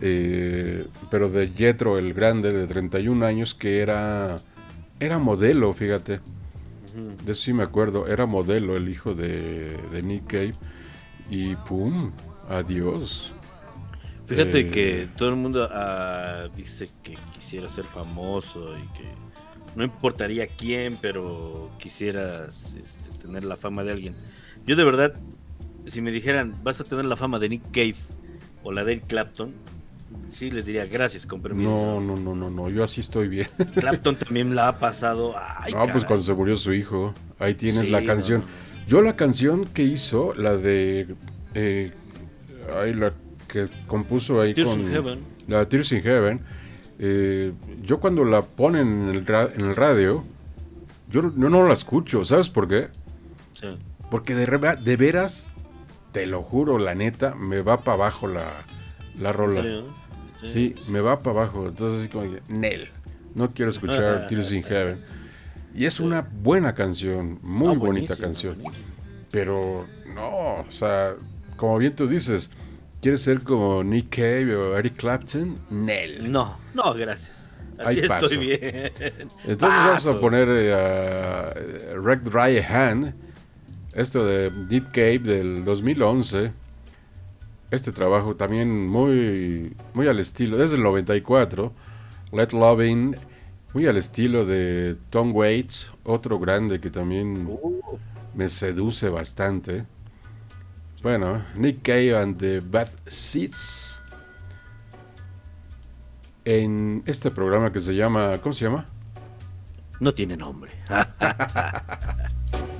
eh, pero de Jetro el grande de 31 años que era era modelo, fíjate. De eso sí me acuerdo, era modelo el hijo de, de Nick Cave y pum, adiós. Fíjate Eh, que todo el mundo ah, dice que quisiera ser famoso y que no importaría quién, pero quisieras este, tener la fama de alguien. Yo de verdad, si me dijeran, vas a tener la fama de Nick Cave o la de Eric Clapton, sí les diría gracias, con permiso. No, no, no, no, no, yo así estoy bien. Clapton también la ha pasado. Ay, no, pues cuando se murió su hijo, ahí tienes Sí, la canción. no, Yo la canción que hizo, la de... Eh, ahí la que compuso ahí Tears con... in Heaven. La de Tears in Heaven. eh, yo cuando la ponen en el, ra- en el radio, yo no, no, la escucho, ¿sabes por qué? Sí. Porque de, veras, te lo juro, la neta, me va para abajo la, la rola. serio? Sí. Sí. me va para abajo. Entonces, así como que, Nel, no quiero escuchar Tears in Heaven. Y es una buena canción, muy Ah, bonita canción. buenísimo. Pero no, o sea, como bien tú dices, ¿quieres ser como Nick Cave o Eric Clapton? Nel. No, no, gracias. Así Ahí estoy bien. Entonces vamos a poner eh, a Wreck Dry Hand, esto de Nick Cave del 2011. Este trabajo también muy, muy al estilo, desde el 94. Let Loving, muy al estilo de Tom Waits, otro grande que también me seduce bastante. Bueno, Nick Cave and the Bad Seeds. En este programa que se llama, ¿cómo se llama? No tiene nombre.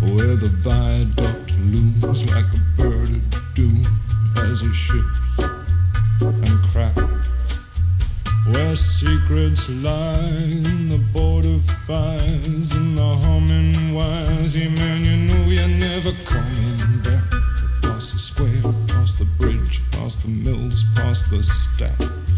where the viaduct looms like a bird of doom as it ships and cracks. Where secrets lie in the border fires and the humming wires. Yeah, man, you know you're never coming back. Across the square, across the bridge, past the mills, past the stacks.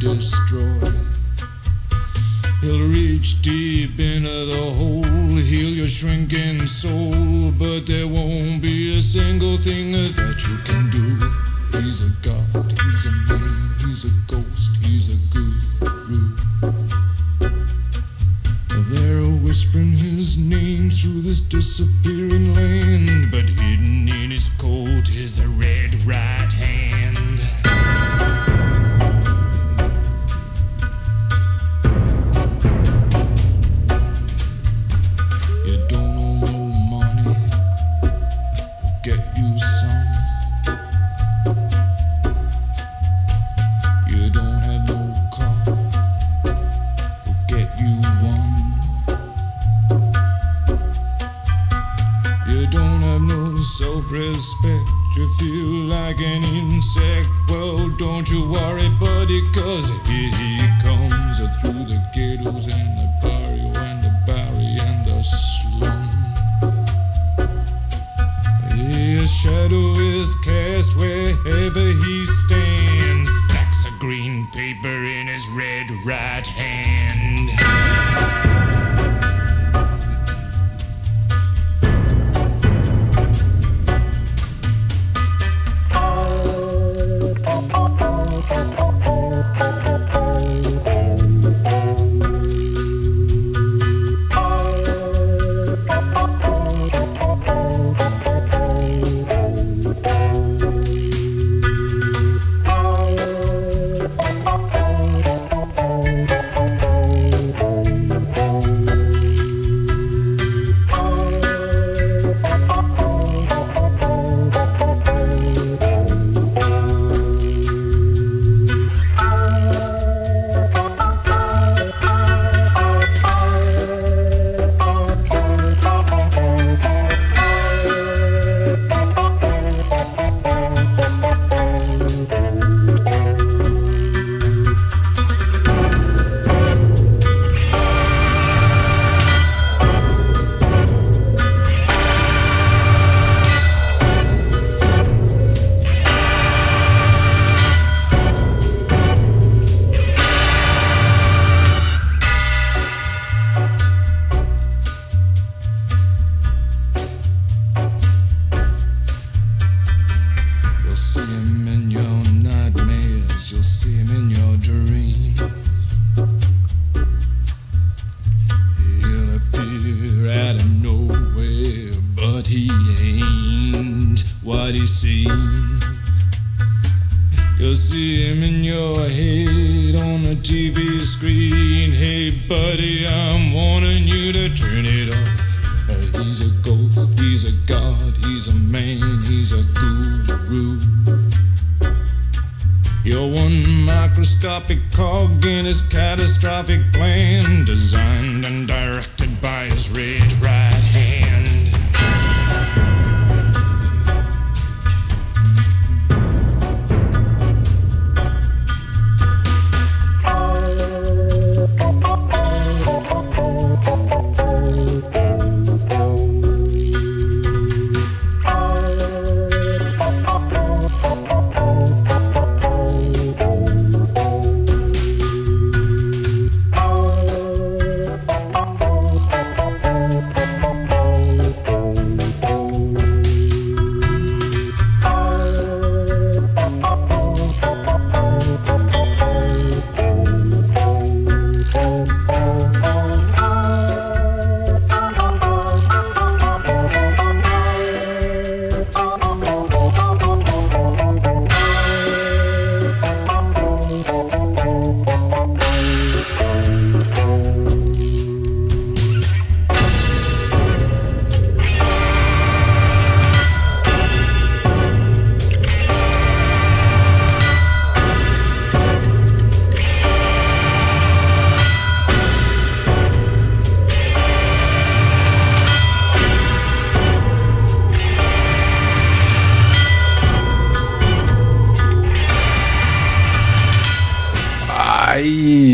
destroy. He'll reach deep into the hole, heal your shrinking soul, but there won't be a single thing that you can do. He's a god, he's a man, he's a ghost, he's a guru. They're whispering his name through this disappearing land, shadow is cast wherever he stands. Paper in his red right hand.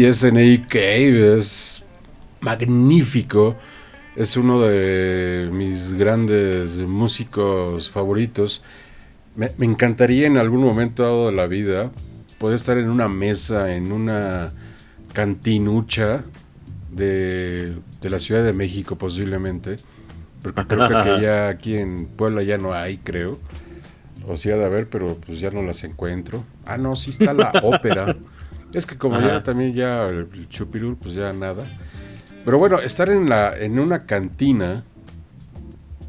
Nick Cave es magnífico. Es uno de mis grandes músicos favoritos. Me, me encantaría en algún momento dado de la vida poder estar en una mesa, en una cantinucha de, de la Ciudad de México posiblemente. Porque creo que, ya aquí en Puebla ya no hay, creo. O sí ha de haber, pero pues ya no las encuentro. Ah, no, sí está la ópera. Es que como ya Ajá. también ya el, chupirul, pues ya nada. Pero bueno, estar en la en una cantina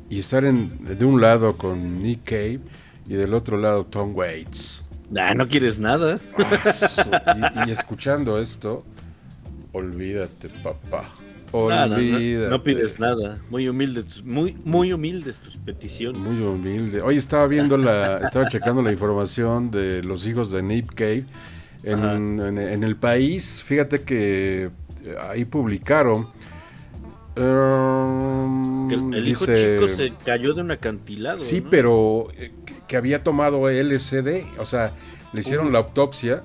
y estar en, de un lado con Nick Cave y del otro lado Tom Waits. Ah, no quieres nada. Y, y escuchando esto, olvídate, papá. No, no, no, Olvídate. no pides nada. Muy humilde, tus- muy, muy humildes tus peticiones. Muy humilde. Hoy estaba viendo la, estaba checando la información de los hijos de Nick Cave en, Ajá. en- en el país. Fíjate que eh, ahí publicaron. um, Que el, el hijo chico se cayó de un acantilado. Sí, ¿no? pero eh, que, había tomado LSD, o sea, le hicieron la autopsia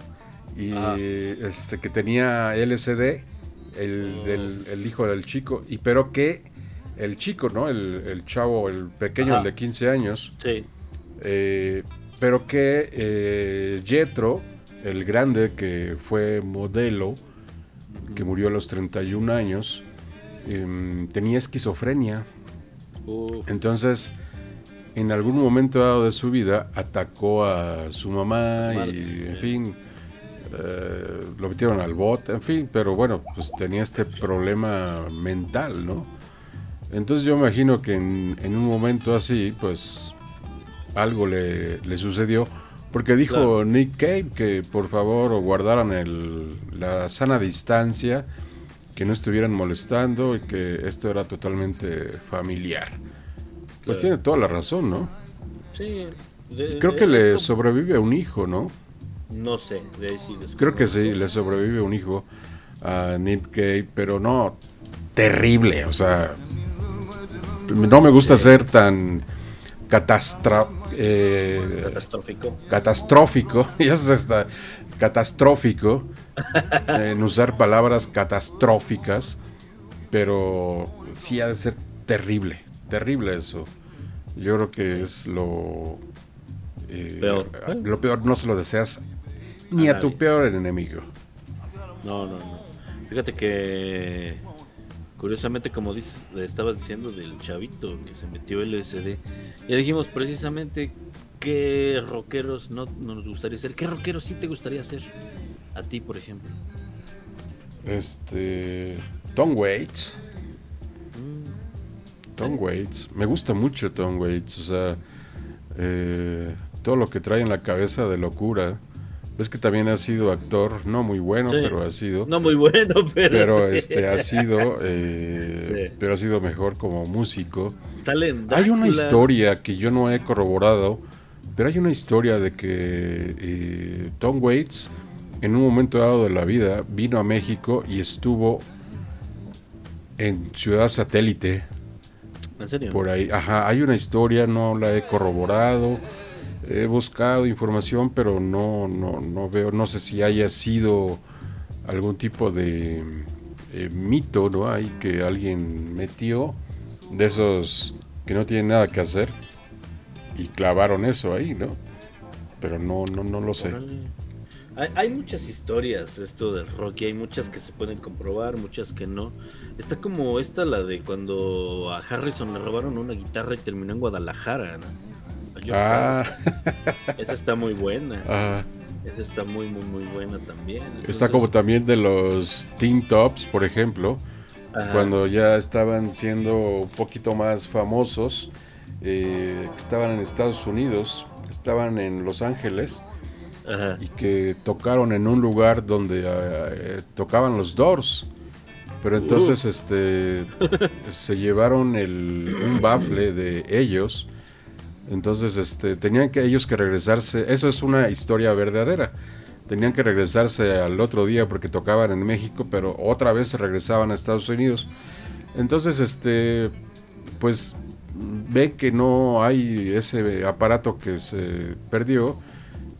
y este que tenía LSD el, del- el hijo del chico y pero que el chico, ¿no? El, el chavo, el pequeño, Ajá. el de 15 años, Sí. eh, pero que eh, Jetro, el grande que fue modelo, que murió a los 31 años, em, tenía esquizofrenia. Entonces, en algún momento dado de su vida, atacó a su mamá y, en fin, eh, lo metieron al bote, en fin, pero bueno, pues tenía este problema mental, ¿no? Entonces yo imagino que en, en un momento así, pues algo le, le sucedió, porque dijo Claro. Nick Cave que por favor guardaran el, la sana distancia, que no estuvieran molestando y que esto era totalmente familiar. Pues tiene toda la razón, ¿no? Sí. de- Creo de- que le sobrevive un hijo, ¿no? No sé, de sí Creo que sí, le sobrevive un hijo a Nick Cave, pero no terrible, o sea, no me gusta ser tan catastra eh, Catastrófico. catastrófico, ya catastrófico en usar palabras catastróficas, pero sí ha de ser terrible, terrible eso. Yo creo que es lo eh, Peor. Lo peor no se lo deseas ni A a tu peor enemigo. No, no, no. Fíjate que curiosamente como dices, le estabas diciendo del chavito que se metió LSD. Ya dijimos precisamente qué rockeros no, no nos gustaría ser. ¿Qué rockeros sí te gustaría ser? A ti, por ejemplo. Este Tom Waits. Tom Waits. Me gusta mucho Tom Waits. O sea, eh, todo lo que trae en la cabeza de locura. Ves que también ha sido actor, no muy bueno, Sí. pero ha sido. No muy bueno, pero. pero sí. este ha sido, eh, Sí. pero ha sido mejor como músico. Hay una historia que yo no he corroborado, pero hay una historia de que eh, Tom Waits, en un momento dado de la vida, vino a México y estuvo en Ciudad Satélite, ¿En serio? por ahí. Ajá, hay una historia, no la he corroborado, he buscado información, pero no, no, no veo, no sé si haya sido algún tipo de eh, mito, ¿no? Ahí que alguien metió de esos que no tienen nada que hacer y clavaron eso ahí, ¿no? Pero no, no, no lo sé. Hay, hay muchas historias esto del rock y hay muchas que se pueden comprobar, muchas que no. Está como esta, la de cuando a Harrison le robaron una guitarra y terminó en Guadalajara, ¿no? Ah. Esa está muy buena. ah, Esa está muy, muy, muy buena también. está como también de los Teen Tops, por ejemplo, ajá. cuando ya estaban siendo un poquito más famosos, eh, que estaban en Estados Unidos, estaban en Los Ángeles Ajá. y que tocaron en un lugar donde eh, tocaban los Doors. Pero entonces este se llevaron el, un bafle de ellos. Entonces este tenían que ellos que regresarse, eso es una historia verdadera. Tenían que regresarse al otro día porque tocaban en México, pero otra vez regresaban a Estados Unidos. Entonces este pues ven que no hay ese aparato que se perdió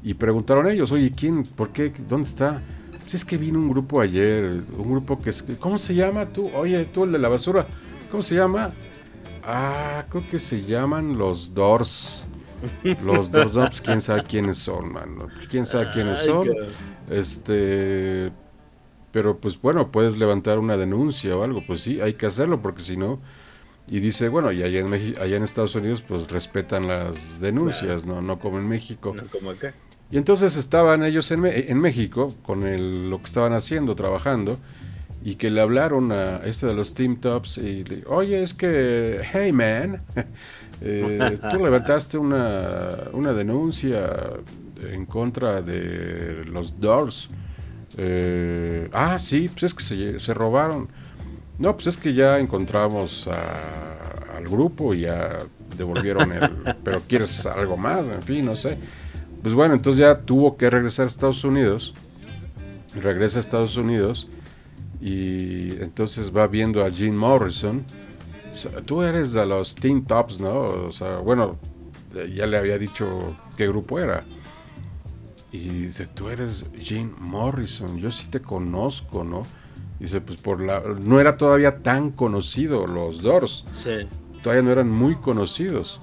y preguntaron ellos, oye, ¿quién? ¿Por qué? ¿Dónde está? Pues es que vino un grupo ayer, un grupo que es... ¿Cómo se llama tú? Oye, tú el de la basura, ¿cómo se llama? Ah, creo que se llaman los Doors. Los Doors, no, pues quién sabe quiénes son, mano. Quién sabe quiénes Ay, son. Este... Pero pues bueno, puedes levantar una denuncia o algo. Pues sí, hay que hacerlo porque si no... Y dice, bueno, y allá en, Meji- allá en Estados Unidos pues respetan las denuncias, ¿no? No como en México. No como acá. Y entonces estaban ellos en, Me- en México con el- lo que estaban haciendo, trabajando, y que le hablaron a este de los Team Tops y le oye, es que, hey man, eh, tú levantaste una, una denuncia en contra de los Doors. Eh, ah, sí, pues es que se, se robaron. No, pues es que ya encontramos a- al grupo y ya devolvieron el... pero quieres algo más, en fin, no sé. Pues bueno, entonces ya tuvo que regresar a Estados Unidos. Regresa a Estados Unidos y entonces va viendo a Jim Morrison. So, Tú eres de los Teen Tops, ¿no? O sea, bueno, eh, ya le había dicho qué grupo era. Y dice, tú eres Jim Morrison, yo sí te conozco, ¿no? Dice, pues por la... No era todavía tan conocido los Doors, Sí, todavía no eran muy conocidos.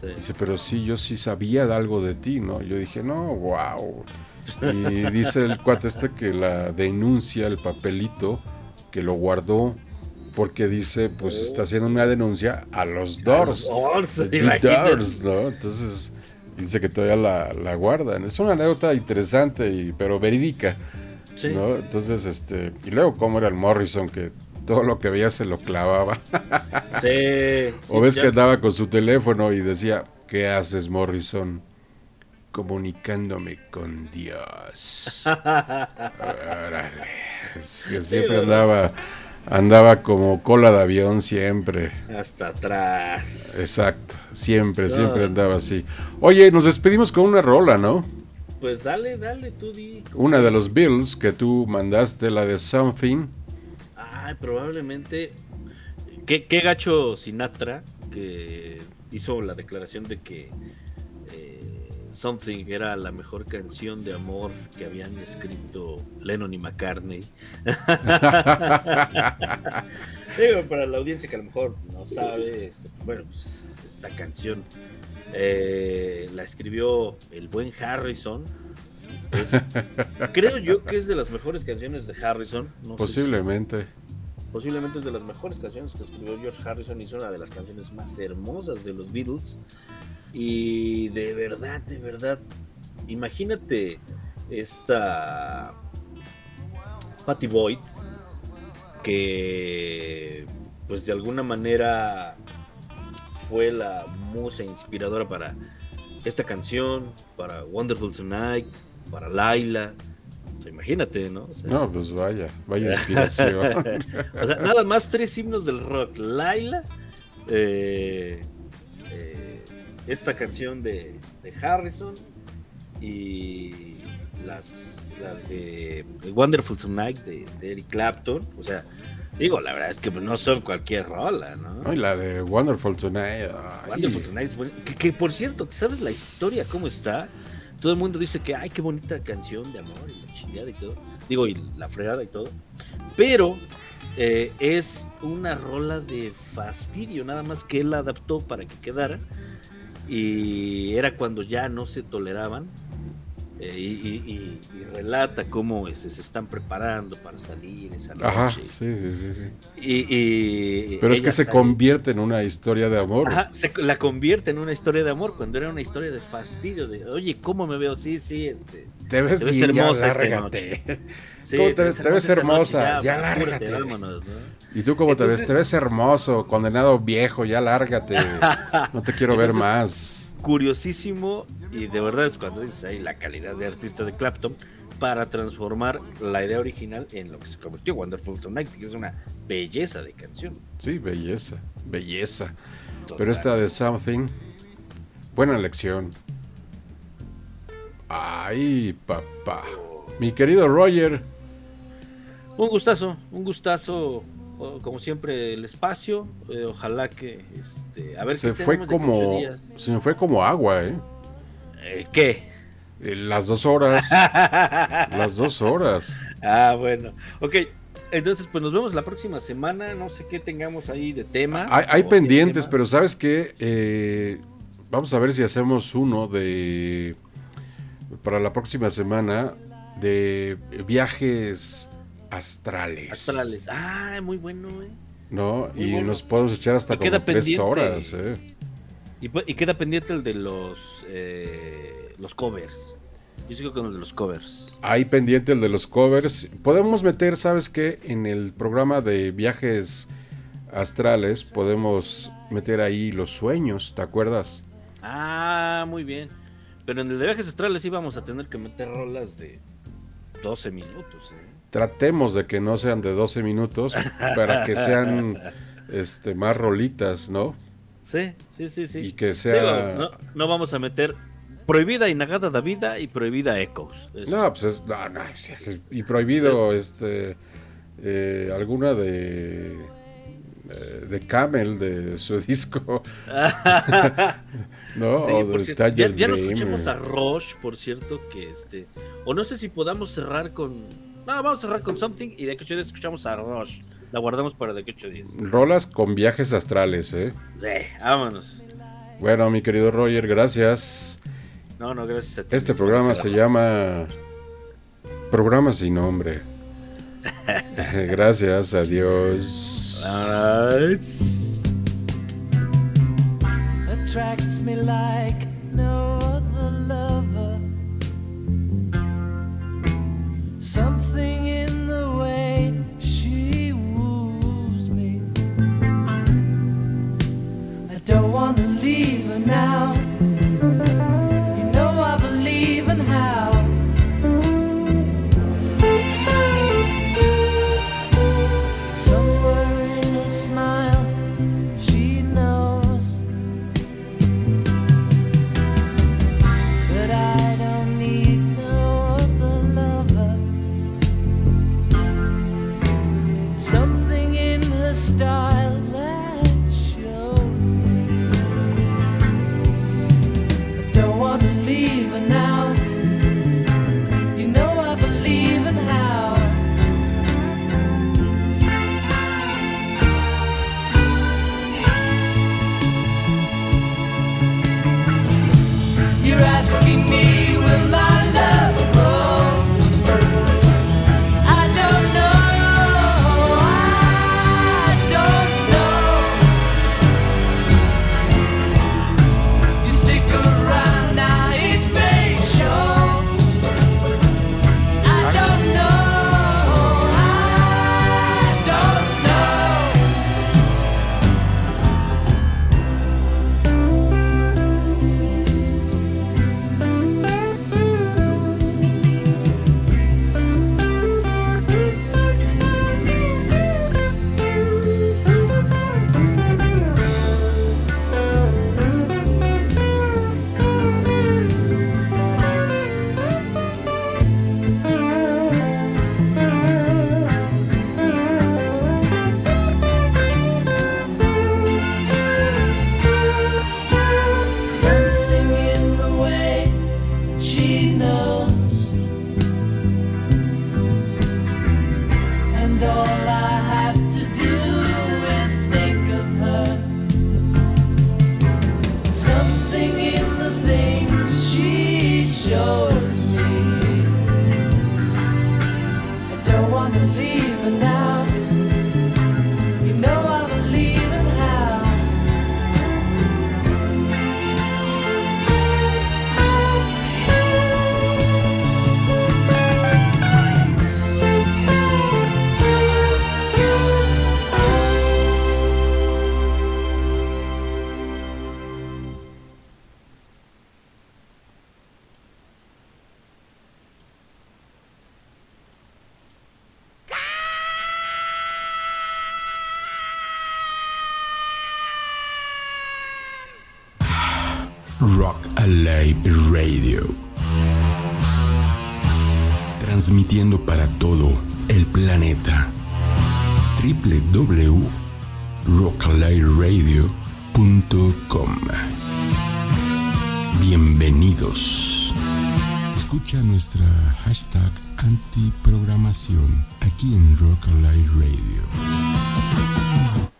sí. Dice, pero sí, yo sí sabía de algo de ti, ¿no? Yo dije, no, wow. Y dice el cuate este que la denuncia, el papelito, que lo guardó, porque dice, pues está haciendo una denuncia a los Doors. Doors, ¿no? Entonces, dice que todavía la, la guardan. Es una anécdota interesante, y, pero verídica, Sí. ¿no? Entonces, este, y luego cómo era el Morrison, que todo lo que veía se lo clavaba. Sí, O ves que andaba con su teléfono y decía, ¿qué haces, Morrison? Comunicándome con Dios. Órale. Es que siempre andaba, andaba como cola de avión, siempre. Hasta atrás. Exacto, siempre, siempre andaba así. Oye, nos despedimos con una rola, ¿no? Pues dale, dale, tú di. Una de los Bills que tú mandaste, la de Something. Ay, probablemente. ¿Qué, qué gacho Sinatra que hizo la declaración de que eh, Something era la mejor canción de amor que habían escrito Lennon y McCartney. Digo, para la audiencia que a lo mejor no sabe, este, bueno, pues, esta canción eh, la escribió el buen Harrison. Es- creo yo que es de las mejores canciones de Harrison. no sé si- Posiblemente. Posiblemente es de las mejores canciones que escribió George Harrison. Hizo una de las canciones más hermosas de los Beatles. Y de verdad, de verdad, imagínate esta Patty Boyd que pues de alguna manera fue la musa inspiradora para esta canción, para Wonderful Tonight, para Laila. Imagínate, ¿no? O sea, No, pues vaya, vaya inspiración. o sea, nada más tres himnos del rock. Laila, eh, eh, esta canción de, de Harrison y las, las de Wonderful Tonight de, de Eric Clapton. O sea, digo, la verdad es que no son cualquier rola, ¿no? No, y la de Wonderful Tonight. ay. Wonderful Tonight es buena. Que, que, por cierto, ¿sabes la historia cómo está? Todo el mundo dice que, ay, qué bonita canción de amor y la chingada y todo. Digo, y la fregada y todo. Pero eh, es una rola de fastidio, nada más que él la adaptó para que quedara. Y era cuando ya no se toleraban. Eh, y, y- y- relata cómo este, se están preparando para salir esa noche. Ajá, sí, sí, sí, sí. Y, Pero es que se sale- convierte en una historia de amor. Ajá, se la convierte en una historia de amor cuando era una historia de fastidio. De, oye, ¿cómo me veo? Sí, sí, este. Te ves te ves bien, ya hermosa esta lárgate. noche. Sí, ¿Cómo te ves? Te ves esta noche, hermosa, ya apúrate, lárgate. vámonos, ¿no? ¿Y tú cómo te ves? Entonces- Te ves hermoso, condenado viejo, ya lárgate. No te quiero ver Entonces, más. Curiosísimo, y de verdad es cuando dices ahí la calidad de artista de Clapton para transformar la idea original en lo que se convirtió Wonderful Tonight, que es una belleza de canción. Sí, belleza, belleza. Total. Pero esta de Something, buena elección. Ay, papá. Mi querido Roger, Un gustazo, un gustazo, como siempre, el espacio. eh, ojalá que, este, a ver se qué fue como 15 días. se me fue como agua, ¿eh? Eh, ¿Qué? Eh, Las dos horas. las dos horas. Ah, bueno. Ok, entonces pues nos vemos la próxima semana. No sé qué tengamos ahí de tema. Hay, pendientes, tema. pero ¿sabes qué? Vamos a ver si hacemos uno de para la próxima semana de viajes astrales. Astrales. Ah, muy bueno, eh. ¿No? Muy y bueno. nos podemos echar hasta como queda tres pendiente. horas, ¿eh? Y, pu- y queda pendiente el de los eh, los covers. Yo sigo con el de los covers. Hay pendiente el de los covers. Podemos meter, ¿sabes qué? En el programa de viajes astrales podemos meter ahí los sueños, ¿te acuerdas? Ah, muy bien. Pero en el de viajes astrales sí vamos a tener que meter rolas de 12 minutos. ¿eh? Tratemos de que no sean de 12 minutos para que sean este más rolitas, ¿no? Sí, sí, sí, sí. Y que sea- Digo, no, no vamos a meter prohibida y Nagada da vida y prohibida Echoes. Es- No, pues es no, no, y prohibido este eh, alguna de eh, de Camel de su disco. no, Sí, o por de cierto, ya, ya no escuchemos a Roche, por cierto, que este. O no sé si podamos cerrar con. No, vamos a cerrar con Something y de a ocho días escuchamos a Roche. La guardamos para de aquí a ocho días. Rolas con viajes astrales, ¿eh? Sí, vámonos. Bueno, mi querido Roger, gracias. No, no, gracias a ti. Este programa se llama Programa sin nombre. gracias, adiós. attracts me like no Nuestra hashtag antiprogramación aquí en Rock Alive Radio.